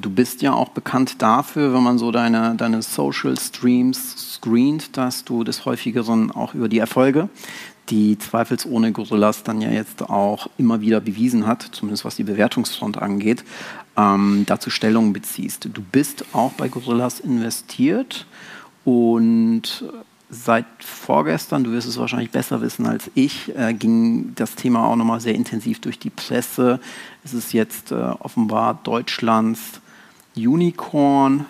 Du bist ja auch bekannt dafür, wenn man so deine, deine Social Streams screent, dass du des Häufigeren auch über die Erfolge die zweifelsohne Gorillas dann ja jetzt auch immer wieder bewiesen hat, zumindest was die Bewertungsfront angeht, ähm, dazu Stellung beziehst. Du bist auch bei Gorillas investiert und seit vorgestern, du wirst es wahrscheinlich besser wissen als ich, äh, ging das Thema auch nochmal sehr intensiv durch die Presse. Es ist jetzt äh, offenbar Deutschlands Unicorn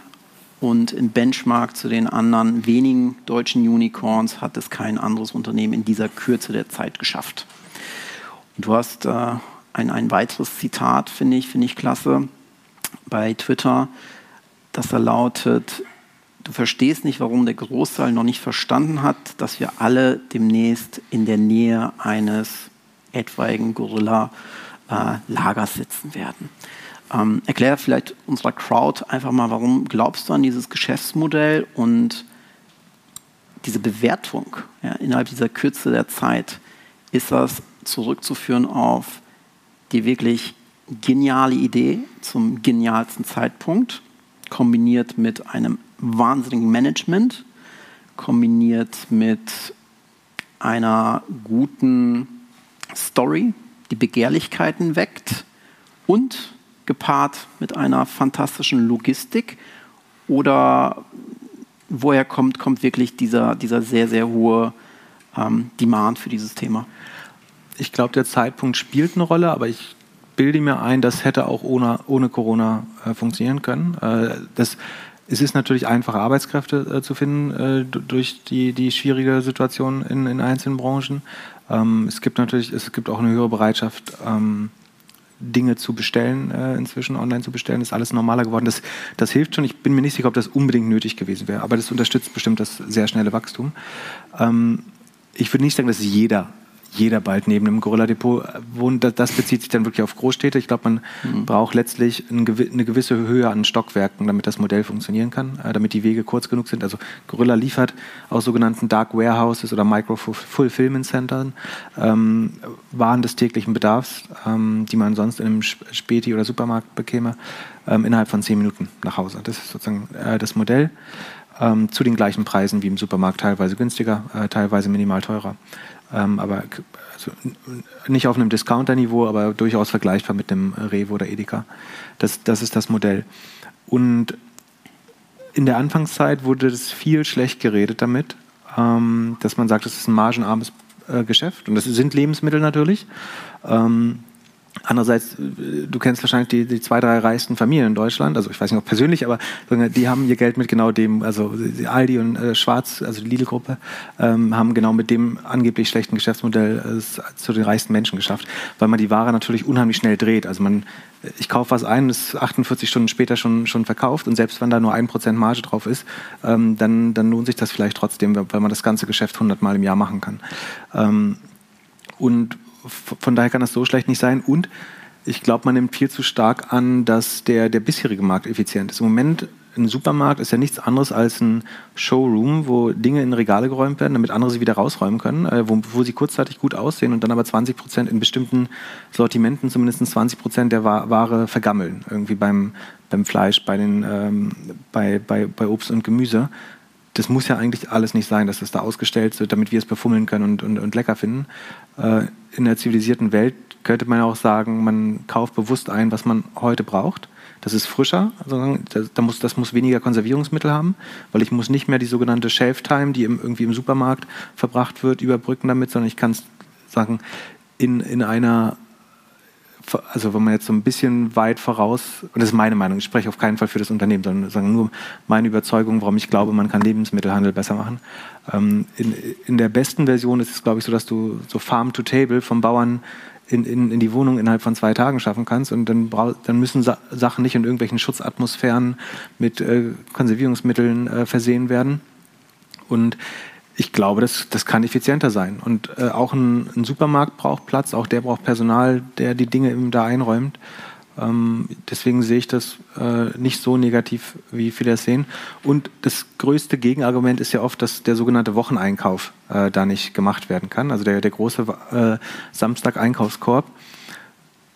und im Benchmark zu den anderen wenigen deutschen Unicorns hat es kein anderes Unternehmen in dieser Kürze der Zeit geschafft. Und du hast äh, ein, ein weiteres Zitat, finde ich, finde ich klasse, bei Twitter, das da lautet, du verstehst nicht, warum der Großteil noch nicht verstanden hat, dass wir alle demnächst in der Nähe eines etwaigen Gorilla-Lagers äh, sitzen werden. Ähm, erklär vielleicht unserer Crowd einfach mal, warum glaubst du an dieses Geschäftsmodell und diese Bewertung ja, innerhalb dieser Kürze der Zeit, ist das zurückzuführen auf die wirklich geniale Idee zum genialsten Zeitpunkt, kombiniert mit einem wahnsinnigen Management, kombiniert mit einer guten Story, die Begehrlichkeiten weckt und gepaart mit einer fantastischen Logistik? Oder woher kommt, kommt wirklich dieser, dieser sehr, sehr hohe ähm, Demand für dieses Thema? Ich glaube, der Zeitpunkt spielt eine Rolle, aber ich bilde mir ein, das hätte auch ohne, ohne Corona äh, funktionieren können. Äh, das, es ist natürlich einfacher, Arbeitskräfte äh, zu finden äh, durch die, die schwierige Situation in, in einzelnen Branchen. Ähm, es gibt natürlich, es gibt auch eine höhere Bereitschaft, ähm, Dinge zu bestellen, äh, inzwischen online zu bestellen, ist alles normaler geworden. Das, das hilft schon. Ich bin mir nicht sicher, ob das unbedingt nötig gewesen wäre, aber das unterstützt bestimmt das sehr schnelle Wachstum. Ähm, ich würde nicht sagen, dass jeder jeder bald neben einem Gorilla-Depot wohnt. Das bezieht sich dann wirklich auf Großstädte. Ich glaube, man mhm. braucht letztlich eine gewisse Höhe an Stockwerken, damit das Modell funktionieren kann, äh, damit die Wege kurz genug sind. Also Gorilla liefert aus sogenannten Dark Warehouses oder Micro-Fulfillment Centern ähm, Waren des täglichen Bedarfs, ähm, die man sonst in einem Späti oder Supermarkt bekäme, ähm, innerhalb von zehn Minuten nach Hause. Das ist sozusagen äh, das Modell. Ähm, zu den gleichen Preisen wie im Supermarkt, teilweise günstiger, äh, teilweise minimal teurer ähm, aber also nicht auf einem Discounter-Niveau, aber durchaus vergleichbar mit dem Revo oder Edeka. Das, das ist das Modell. Und in der Anfangszeit wurde das viel schlecht geredet damit, ähm, dass man sagt, das ist ein margenarmes äh, Geschäft und das sind Lebensmittel natürlich. Ähm, Andererseits, äh, du kennst wahrscheinlich die, die, zwei, drei reichsten Familien in Deutschland, also ich weiß nicht ob persönlich, aber die haben ihr Geld mit genau dem, also Aldi und äh, Schwarz, also die Lidl-Gruppe, ähm, haben genau mit dem angeblich schlechten Geschäftsmodell äh, zu den reichsten Menschen geschafft, weil man die Ware natürlich unheimlich schnell dreht. Also man, ich kaufe was ein, ist 48 Stunden später schon, schon verkauft und selbst wenn da nur ein Prozent Marge drauf ist, ähm, dann, dann lohnt sich das vielleicht trotzdem, weil man das ganze Geschäft 100 Mal im Jahr machen kann. Ähm, und von daher kann das so schlecht nicht sein. Und ich glaube, man nimmt viel zu stark an, dass der, der bisherige Markt effizient ist. Im Moment ein Supermarkt ist ja nichts anderes als ein Showroom, wo Dinge in Regale geräumt werden, damit andere sie wieder rausräumen können, äh, wo, wo, sie kurzzeitig gut aussehen und dann aber 20 Prozent in bestimmten Sortimenten, zumindest 20 Prozent der Ware vergammeln. Irgendwie beim, beim Fleisch, bei, den, ähm, bei, bei, bei Obst und Gemüse. Das muss ja eigentlich alles nicht sein, dass es da ausgestellt wird, damit wir es befummeln können und, und, und lecker finden. Äh, in der zivilisierten Welt könnte man auch sagen, man kauft bewusst ein, was man heute braucht das ist frischer, also das, muss, das muss weniger Konservierungsmittel haben, weil ich muss nicht mehr die sogenannte Shelf Time, die im, irgendwie im Supermarkt verbracht wird, überbrücken damit, sondern ich kann es sagen, in, in einer also wenn man jetzt so ein bisschen weit voraus, und das ist meine Meinung, ich spreche auf keinen Fall für das Unternehmen, sondern sagen nur meine Überzeugung, warum ich glaube, man kann Lebensmittelhandel besser machen. Ähm, in, in der besten Version ist es, glaube ich, so, dass du so Farm to Table vom Bauern in, in, in die Wohnung innerhalb von zwei Tagen schaffen kannst. Und dann, dann müssen Sa Sachen nicht in irgendwelchen Schutzatmosphären mit äh, Konservierungsmitteln äh, versehen werden. Und ich glaube, das, das kann effizienter sein. Und äh, auch ein, ein, Supermarkt braucht Platz, auch der braucht Personal, der die Dinge da einräumt. Ähm, deswegen sehe ich das äh, nicht so negativ, wie viele das sehen. Und das größte Gegenargument ist ja oft, dass der sogenannte Wocheneinkauf äh, da nicht gemacht werden kann, also der, der große äh, Samstag-Einkaufskorb.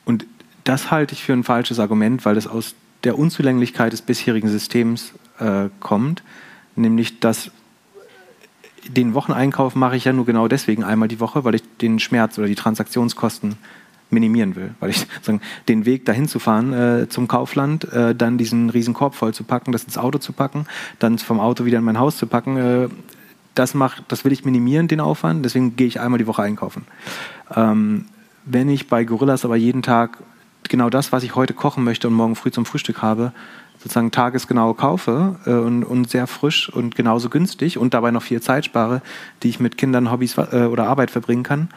Und das halte ich für ein falsches Argument, weil das aus der Unzulänglichkeit des bisherigen Systems äh, kommt, nämlich dass den Wocheneinkauf mache ich ja nur genau deswegen einmal die Woche, weil ich den Schmerz oder die Transaktionskosten minimieren will, weil ich sagen, den Weg dahin zu fahren äh, zum Kaufland, äh, dann diesen riesen Korb voll zu packen, das ins Auto zu packen, dann vom Auto wieder in mein Haus zu packen, äh, das, mach, das will ich minimieren, den Aufwand, deswegen gehe ich einmal die Woche einkaufen. Ähm, wenn ich bei Gorillas aber jeden Tag genau das, was ich heute kochen möchte und morgen früh zum Frühstück habe, sozusagen tagesgenau kaufe äh, und, und, sehr frisch und genauso günstig und dabei noch viel Zeit spare, die ich mit Kindern, Hobbys äh, oder Arbeit verbringen kann,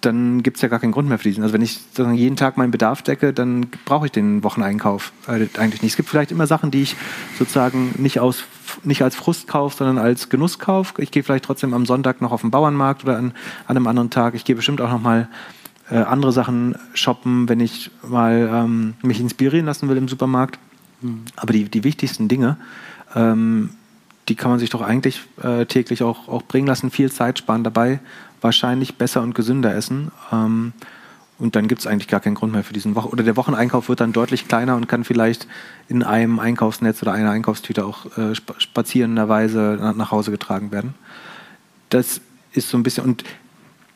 dann gibt es ja gar keinen Grund mehr für diesen. Also wenn ich jeden Tag meinen Bedarf decke, dann brauche ich den Wocheneinkauf äh, eigentlich nicht. Es gibt vielleicht immer Sachen, die ich sozusagen nicht, aus, nicht als Frust kaufe, sondern als Genuss kaufe. Ich gehe vielleicht trotzdem am Sonntag noch auf den Bauernmarkt oder an, an einem anderen Tag. Ich gehe bestimmt auch noch mal äh, andere Sachen shoppen, wenn ich mal ähm, mich inspirieren lassen will im Supermarkt. Mhm. Aber die, die wichtigsten Dinge, ähm, die kann man sich doch eigentlich äh, täglich auch, auch bringen lassen, viel Zeit sparen dabei wahrscheinlich besser und gesünder essen. Ähm, und dann gibt es eigentlich gar keinen Grund mehr für diesen Wochen. Oder der Wocheneinkauf wird dann deutlich kleiner und kann vielleicht in einem Einkaufsnetz oder einer Einkaufstüte auch äh, spazierenderweise nach Hause getragen werden. Das ist so ein bisschen, und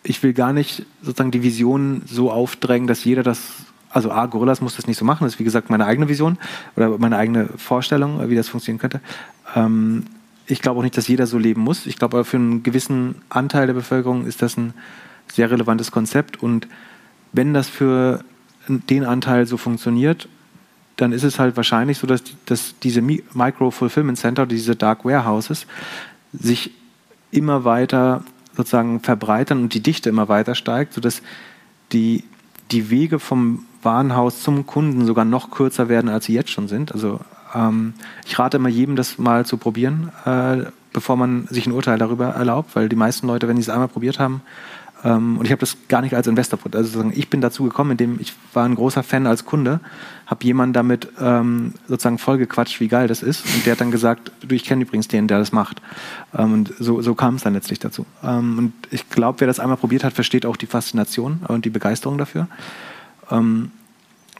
ich will gar nicht sozusagen die Vision so aufdrängen, dass jeder das, also A, Gorillas muss das nicht so machen, das ist wie gesagt meine eigene Vision oder meine eigene Vorstellung, wie das funktionieren könnte. Ähm, ich glaube auch nicht, dass jeder so leben muss. Ich glaube, aber für einen gewissen Anteil der Bevölkerung ist das ein sehr relevantes Konzept. Und wenn das für den Anteil so funktioniert, dann ist es halt wahrscheinlich so, dass, dass diese Micro-Fulfillment Center, diese Dark Warehouses, sich immer weiter sozusagen verbreitern und die Dichte immer weiter steigt, sodass die, die Wege vom Warenhaus zum Kunden sogar noch kürzer werden, als sie jetzt schon sind. Also ähm, ich rate immer jedem, das mal zu probieren, äh, bevor man sich ein Urteil darüber erlaubt, weil die meisten Leute, wenn sie es einmal probiert haben, und ich habe das gar nicht als Investor, also ich bin dazu gekommen, indem ich war ein großer Fan als Kunde, habe jemanden damit ähm, sozusagen vollgequatscht, wie geil das ist, und der hat dann gesagt, du, ich kenne übrigens den, der das macht. Ähm, und so, so kam es dann letztlich dazu. Ähm, und ich glaube, wer das einmal probiert hat, versteht auch die Faszination und die Begeisterung dafür. Ähm,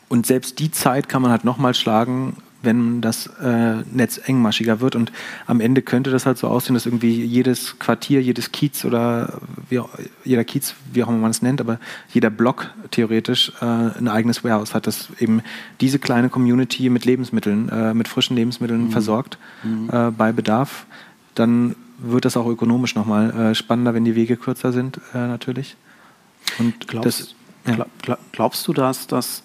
und selbst die Zeit kann man halt nochmal schlagen, wenn das äh, Netz engmaschiger wird. Und am Ende könnte das halt so aussehen, dass irgendwie jedes Quartier, jedes Kiez oder wie, jeder Kiez, wie auch immer man es nennt, aber jeder Block theoretisch äh, ein eigenes Warehouse hat, das eben diese kleine Community mit Lebensmitteln, äh, mit frischen Lebensmitteln mhm. versorgt mhm. Äh, bei Bedarf. Dann wird das auch ökonomisch nochmal äh, spannender, wenn die Wege kürzer sind, äh, natürlich. Und glaubst, das, ja. glaubst du, dass, dass,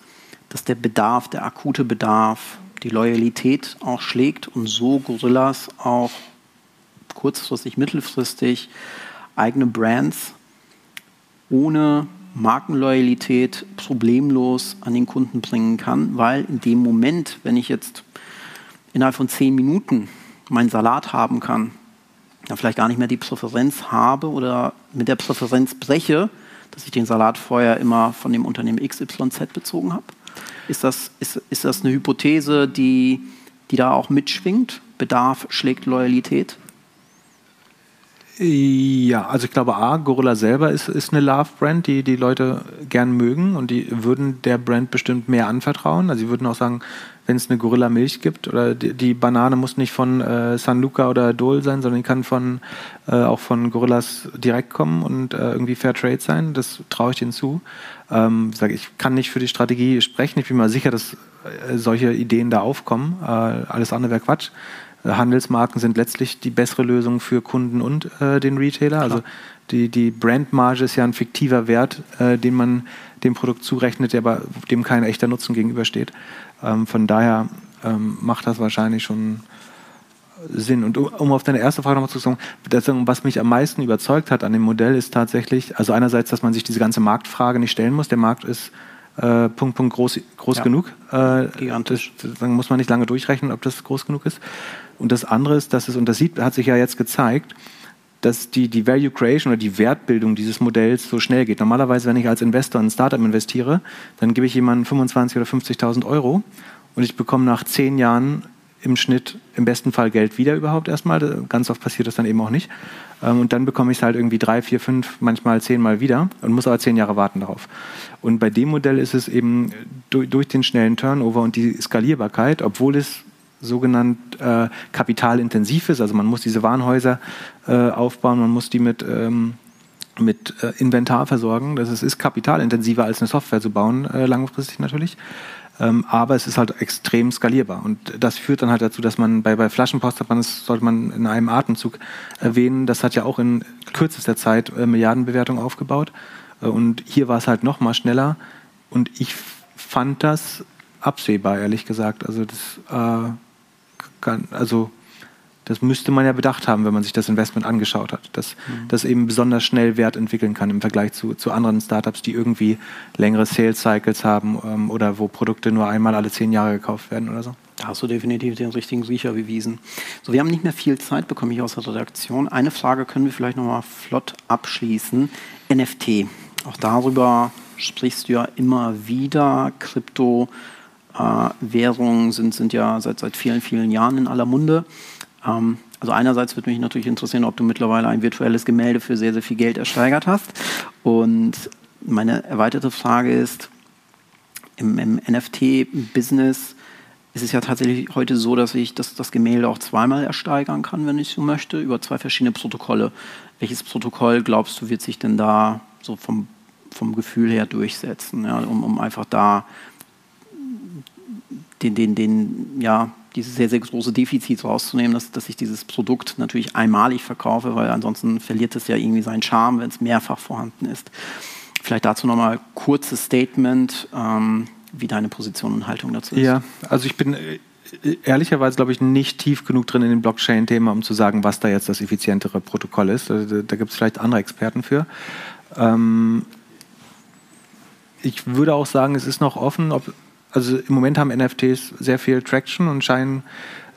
dass der Bedarf, der akute Bedarf die Loyalität auch schlägt und so Gorillas auch kurzfristig, mittelfristig eigene Brands ohne Markenloyalität problemlos an den Kunden bringen kann, weil in dem Moment, wenn ich jetzt innerhalb von zehn Minuten meinen Salat haben kann, dann vielleicht gar nicht mehr die Präferenz habe oder mit der Präferenz breche, dass ich den Salat vorher immer von dem Unternehmen XYZ bezogen habe. Ist das, ist, ist das eine Hypothese, die, die da auch mitschwingt? Bedarf schlägt Loyalität? Ja, also ich glaube, A, Gorilla selber ist, ist eine Love-Brand, die die Leute gern mögen und die würden der Brand bestimmt mehr anvertrauen. Also sie würden auch sagen, wenn es eine Gorilla Milch gibt oder die, die, Banane muss nicht von äh, San Luca oder Dole sein, sondern die kann von, äh, auch von Gorillas direkt kommen und äh, irgendwie Fair Trade sein. Das traue ich denen zu. Ähm, ich, sage, ich kann nicht für die Strategie sprechen. Ich bin mir sicher, dass äh, solche Ideen da aufkommen. Äh, alles andere wäre Quatsch. Handelsmarken sind letztlich die bessere Lösung für Kunden und äh, den Retailer. Klar. Also die, die Brandmarge ist ja ein fiktiver Wert, äh, den man dem Produkt zurechnet, der aber dem kein echter Nutzen gegenübersteht. Ähm, von daher ähm, macht das wahrscheinlich schon Sinn. Und um auf deine erste Frage nochmal zu sagen, was mich am meisten überzeugt hat an dem Modell ist tatsächlich, also einerseits, dass man sich diese ganze Marktfrage nicht stellen muss. Der Markt ist äh, Punkt, Punkt groß, groß ja. genug. Äh, Gigantisch. Das, dann muss man nicht lange durchrechnen, ob das groß genug ist. Und das andere ist, dass es, und das sieht, hat sich ja jetzt gezeigt, dass die, die Value Creation oder die Wertbildung dieses Modells so schnell geht. Normalerweise, wenn ich als Investor in ein Startup investiere, dann gebe ich jemandem 25.000 oder 50.000 Euro und ich bekomme nach zehn Jahren im Schnitt im besten Fall Geld wieder überhaupt erstmal. Ganz oft passiert das dann eben auch nicht. Ähm, und dann bekomme ich es halt irgendwie drei, vier, fünf, manchmal zehnmal wieder und muss aber zehn Jahre warten darauf. Und bei dem Modell ist es eben durch, durch den schnellen Turnover und die Skalierbarkeit, obwohl es sogenannt äh, kapitalintensiv ist. Also man muss diese Warenhäuser äh, aufbauen, man muss die mit, ähm, mit äh, Inventar versorgen. Das ist, ist, kapitalintensiver als eine Software zu bauen, äh, langfristig natürlich. Ähm, aber es ist halt extrem skalierbar. Und das führt dann halt dazu, dass man bei, bei Flaschenpost hat man, das sollte man in einem Atemzug erwähnen, das hat ja auch in kürzester Zeit äh, Milliardenbewertung aufgebaut. Äh, und hier war es halt noch mal schneller. Und ich fand das absehbar, ehrlich gesagt. Also das kann, also das müsste man ja bedacht haben, wenn man sich das Investment angeschaut hat, dass mhm. das eben besonders schnell Wert entwickeln kann im Vergleich zu, zu anderen Startups, die irgendwie längere Sales Cycles haben ähm, oder wo Produkte nur einmal alle zehn Jahre gekauft werden oder so. Da hast du definitiv den richtigen Riecher bewiesen. So, wir haben nicht mehr viel Zeit, bekomme ich aus der Redaktion. Eine Frage können wir vielleicht nochmal flott abschließen. NFT. Auch darüber sprichst du ja immer wieder. Krypto äh, Währungen sind, sind ja seit, seit vielen, vielen Jahren in aller Munde. Ähm, also einerseits würde mich natürlich interessieren, ob du mittlerweile ein virtuelles Gemälde für sehr, sehr viel Geld ersteigert hast. Und meine erweiterte Frage ist, im, im NFT-Business ist es ja tatsächlich heute so, dass ich das, das Gemälde auch zweimal ersteigern kann, wenn ich so möchte, über zwei verschiedene Protokolle. Welches Protokoll glaubst du, wird sich denn da so vom, vom Gefühl her durchsetzen, ja, um, um einfach da den, den, den, ja, dieses sehr, sehr große Defizit rauszunehmen, dass, dass ich dieses Produkt natürlich einmalig verkaufe, weil ansonsten verliert es ja irgendwie seinen Charme, wenn es mehrfach vorhanden ist. Vielleicht dazu nochmal kurzes Statement, ähm, wie deine Position und Haltung dazu ist. Ja, also ich bin äh, ehrlicherweise, glaube ich, nicht tief genug drin in dem Blockchain-Thema, um zu sagen, was da jetzt das effizientere Protokoll ist. Da, da gibt es vielleicht andere Experten für. Ähm, ich würde auch sagen, es ist noch offen, ob also im Moment haben NFTs sehr viel Traction und scheinen,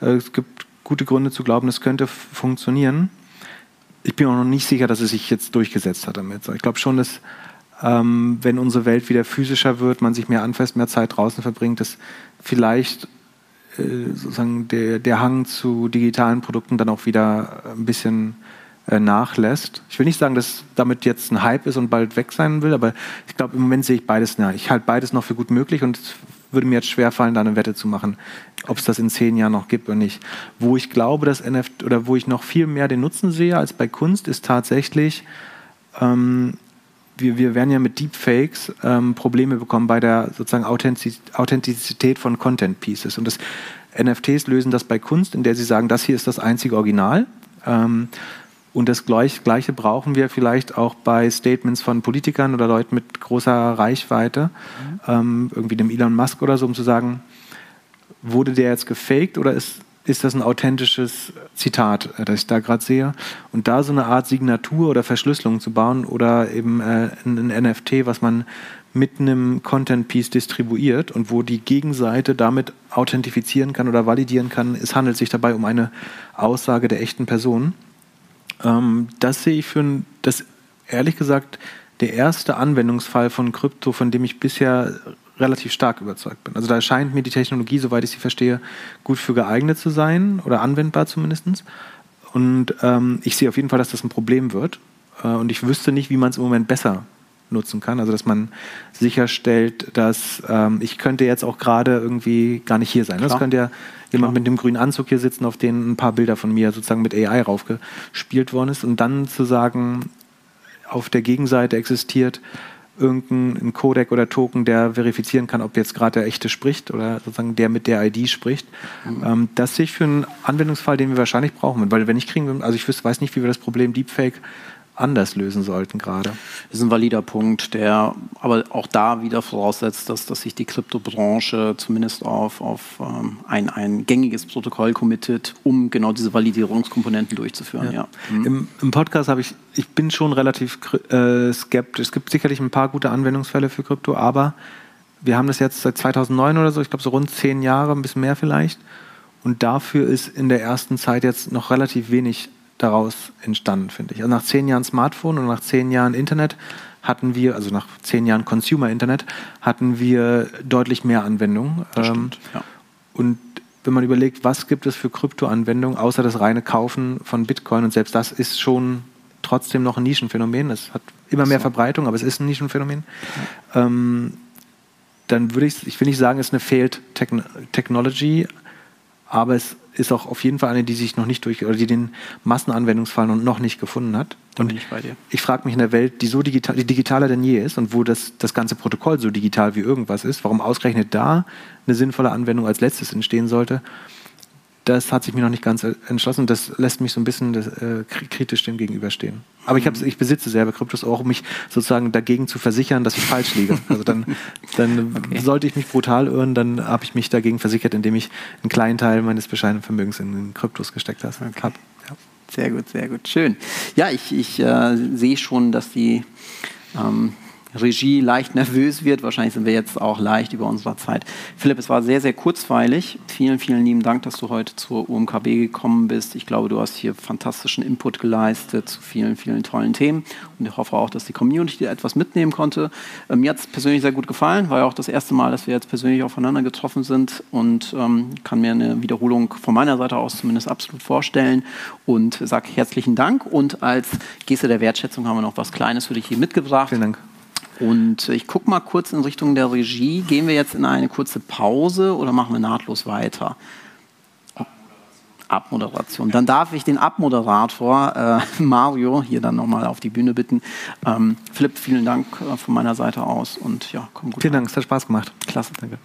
äh, es gibt gute Gründe zu glauben, es könnte funktionieren. Ich bin auch noch nicht sicher, dass es sich jetzt durchgesetzt hat damit. Ich glaube schon, dass ähm, wenn unsere Welt wieder physischer wird, man sich mehr anfasst, mehr Zeit draußen verbringt, dass vielleicht äh, sozusagen der, der Hang zu digitalen Produkten dann auch wieder ein bisschen äh, nachlässt. Ich will nicht sagen, dass damit jetzt ein Hype ist und bald weg sein will, aber ich glaube, im Moment sehe ich beides. Ja, ich halte beides noch für gut möglich und würde mir jetzt schwerfallen, da eine Wette zu machen, ob es das in zehn Jahren noch gibt oder nicht. Wo ich glaube, dass NFT oder wo ich noch viel mehr den Nutzen sehe als bei Kunst, ist tatsächlich, ähm, wir, wir werden ja mit Deepfakes ähm, Probleme bekommen bei der sozusagen Authentizität von Content Pieces. Und das NFTs lösen das bei Kunst, in der sie sagen, das hier ist das einzige Original. Ähm, und das Gleiche brauchen wir vielleicht auch bei Statements von Politikern oder Leuten mit großer Reichweite, mhm. ähm, irgendwie dem Elon Musk oder so, um zu sagen, wurde der jetzt gefaked oder ist, ist das ein authentisches Zitat, äh, das ich da gerade sehe? Und da so eine Art Signatur oder Verschlüsselung zu bauen oder eben äh, ein, ein NFT, was man mit einem Content-Piece distribuiert und wo die Gegenseite damit authentifizieren kann oder validieren kann, es handelt sich dabei um eine Aussage der echten Person. Ähm, das sehe ich für das ehrlich gesagt der erste Anwendungsfall von Krypto, von dem ich bisher relativ stark überzeugt bin. Also da scheint mir die Technologie, soweit ich sie verstehe, gut für geeignet zu sein oder anwendbar zumindest. Und ähm, ich sehe auf jeden Fall, dass das ein Problem wird. Äh, und ich wüsste nicht, wie man es im Moment besser nutzen kann. Also dass man sicherstellt, dass ähm, ich könnte jetzt auch gerade irgendwie gar nicht hier sein. Klar. Das könnte ja jemand mit dem grünen Anzug hier sitzen, auf den ein paar Bilder von mir sozusagen mit AI raufgespielt worden ist. Und dann zu sagen, auf der Gegenseite existiert irgendein Codec oder Token, der verifizieren kann, ob jetzt gerade der echte spricht oder sozusagen der mit der ID spricht. Mhm. Ähm, das sehe ich für einen Anwendungsfall, den wir wahrscheinlich brauchen. Weil wenn ich kriegen, also ich weiß nicht, wie wir das Problem Deepfake anders lösen sollten gerade. Das ist ein valider Punkt, der aber auch da wieder voraussetzt, dass, dass sich die Kryptobranche zumindest auf, auf ähm, ein, ein gängiges Protokoll committet, um genau diese Validierungskomponenten durchzuführen. Ja. ja. Mhm. Im, Im, Podcast habe ich, ich bin schon relativ äh, skeptisch. Es gibt sicherlich ein paar gute Anwendungsfälle für Krypto, aber wir haben das jetzt seit 2009 oder so, ich glaube so rund zehn Jahre, ein bisschen mehr vielleicht. Und dafür ist in der ersten Zeit jetzt noch relativ wenig daraus entstanden, finde ich. Also nach zehn Jahren Smartphone und nach zehn Jahren Internet hatten wir, also nach zehn Jahren Consumer-Internet, hatten wir deutlich mehr Anwendungen. Das stimmt, ähm, ja. Und wenn man überlegt, was gibt es für Krypto-Anwendungen, außer das reine Kaufen von Bitcoin, und selbst das ist schon trotzdem noch ein Nischenphänomen. Es hat immer mehr so. Verbreitung, aber es ist ein Nischenphänomen. Ja. Ähm, dann würde ich, ich will nicht sagen, es ist eine Failed Technology, aber es ist auch auf jeden Fall eine, die sich noch nicht durch oder die den Massenanwendungsfall noch nicht gefunden hat. Und ich, ich frage mich in der Welt, die so digital, die digitaler denn je ist und wo das, das ganze Protokoll so digital wie irgendwas ist, warum ausgerechnet da eine sinnvolle Anwendung als letztes entstehen sollte das hat sich mir noch nicht ganz entschlossen. Das lässt mich so ein bisschen das, äh, kritisch dem gegenüberstehen. Aber ich, ich besitze selber Kryptos auch, um mich sozusagen dagegen zu versichern, dass ich falsch liege. Also dann, dann okay. sollte ich mich brutal irren, dann habe ich mich dagegen versichert, indem ich einen kleinen Teil meines bescheidenen Vermögens in Kryptos gesteckt habe. Okay. Ja. Sehr gut, sehr gut. Schön. Ja, ich, ich äh, sehe schon, dass die ähm, Regie leicht nervös wird. Wahrscheinlich sind wir jetzt auch leicht über unsere Zeit. Philipp, es war sehr, sehr kurzweilig. Vielen, vielen lieben Dank, dass du heute zur UMKB gekommen bist. Ich glaube, du hast hier fantastischen Input geleistet zu vielen, vielen tollen Themen. Und ich hoffe auch, dass die Community dir etwas mitnehmen konnte. Ähm, mir hat es persönlich sehr gut gefallen. War ja auch das erste Mal, dass wir jetzt persönlich aufeinander getroffen sind und ähm, kann mir eine Wiederholung von meiner Seite aus zumindest absolut vorstellen. Und sage herzlichen Dank. Und als Geste der Wertschätzung haben wir noch was Kleines für dich hier mitgebracht. Vielen Dank. Und ich gucke mal kurz in Richtung der Regie. Gehen wir jetzt in eine kurze Pause oder machen wir nahtlos weiter? Abmoderation. Dann darf ich den Abmoderator äh, Mario hier dann nochmal auf die Bühne bitten. Ähm, Philipp, vielen Dank äh, von meiner Seite aus und ja, komm gut. Vielen Dank, es hat Spaß gemacht. Klasse. Danke.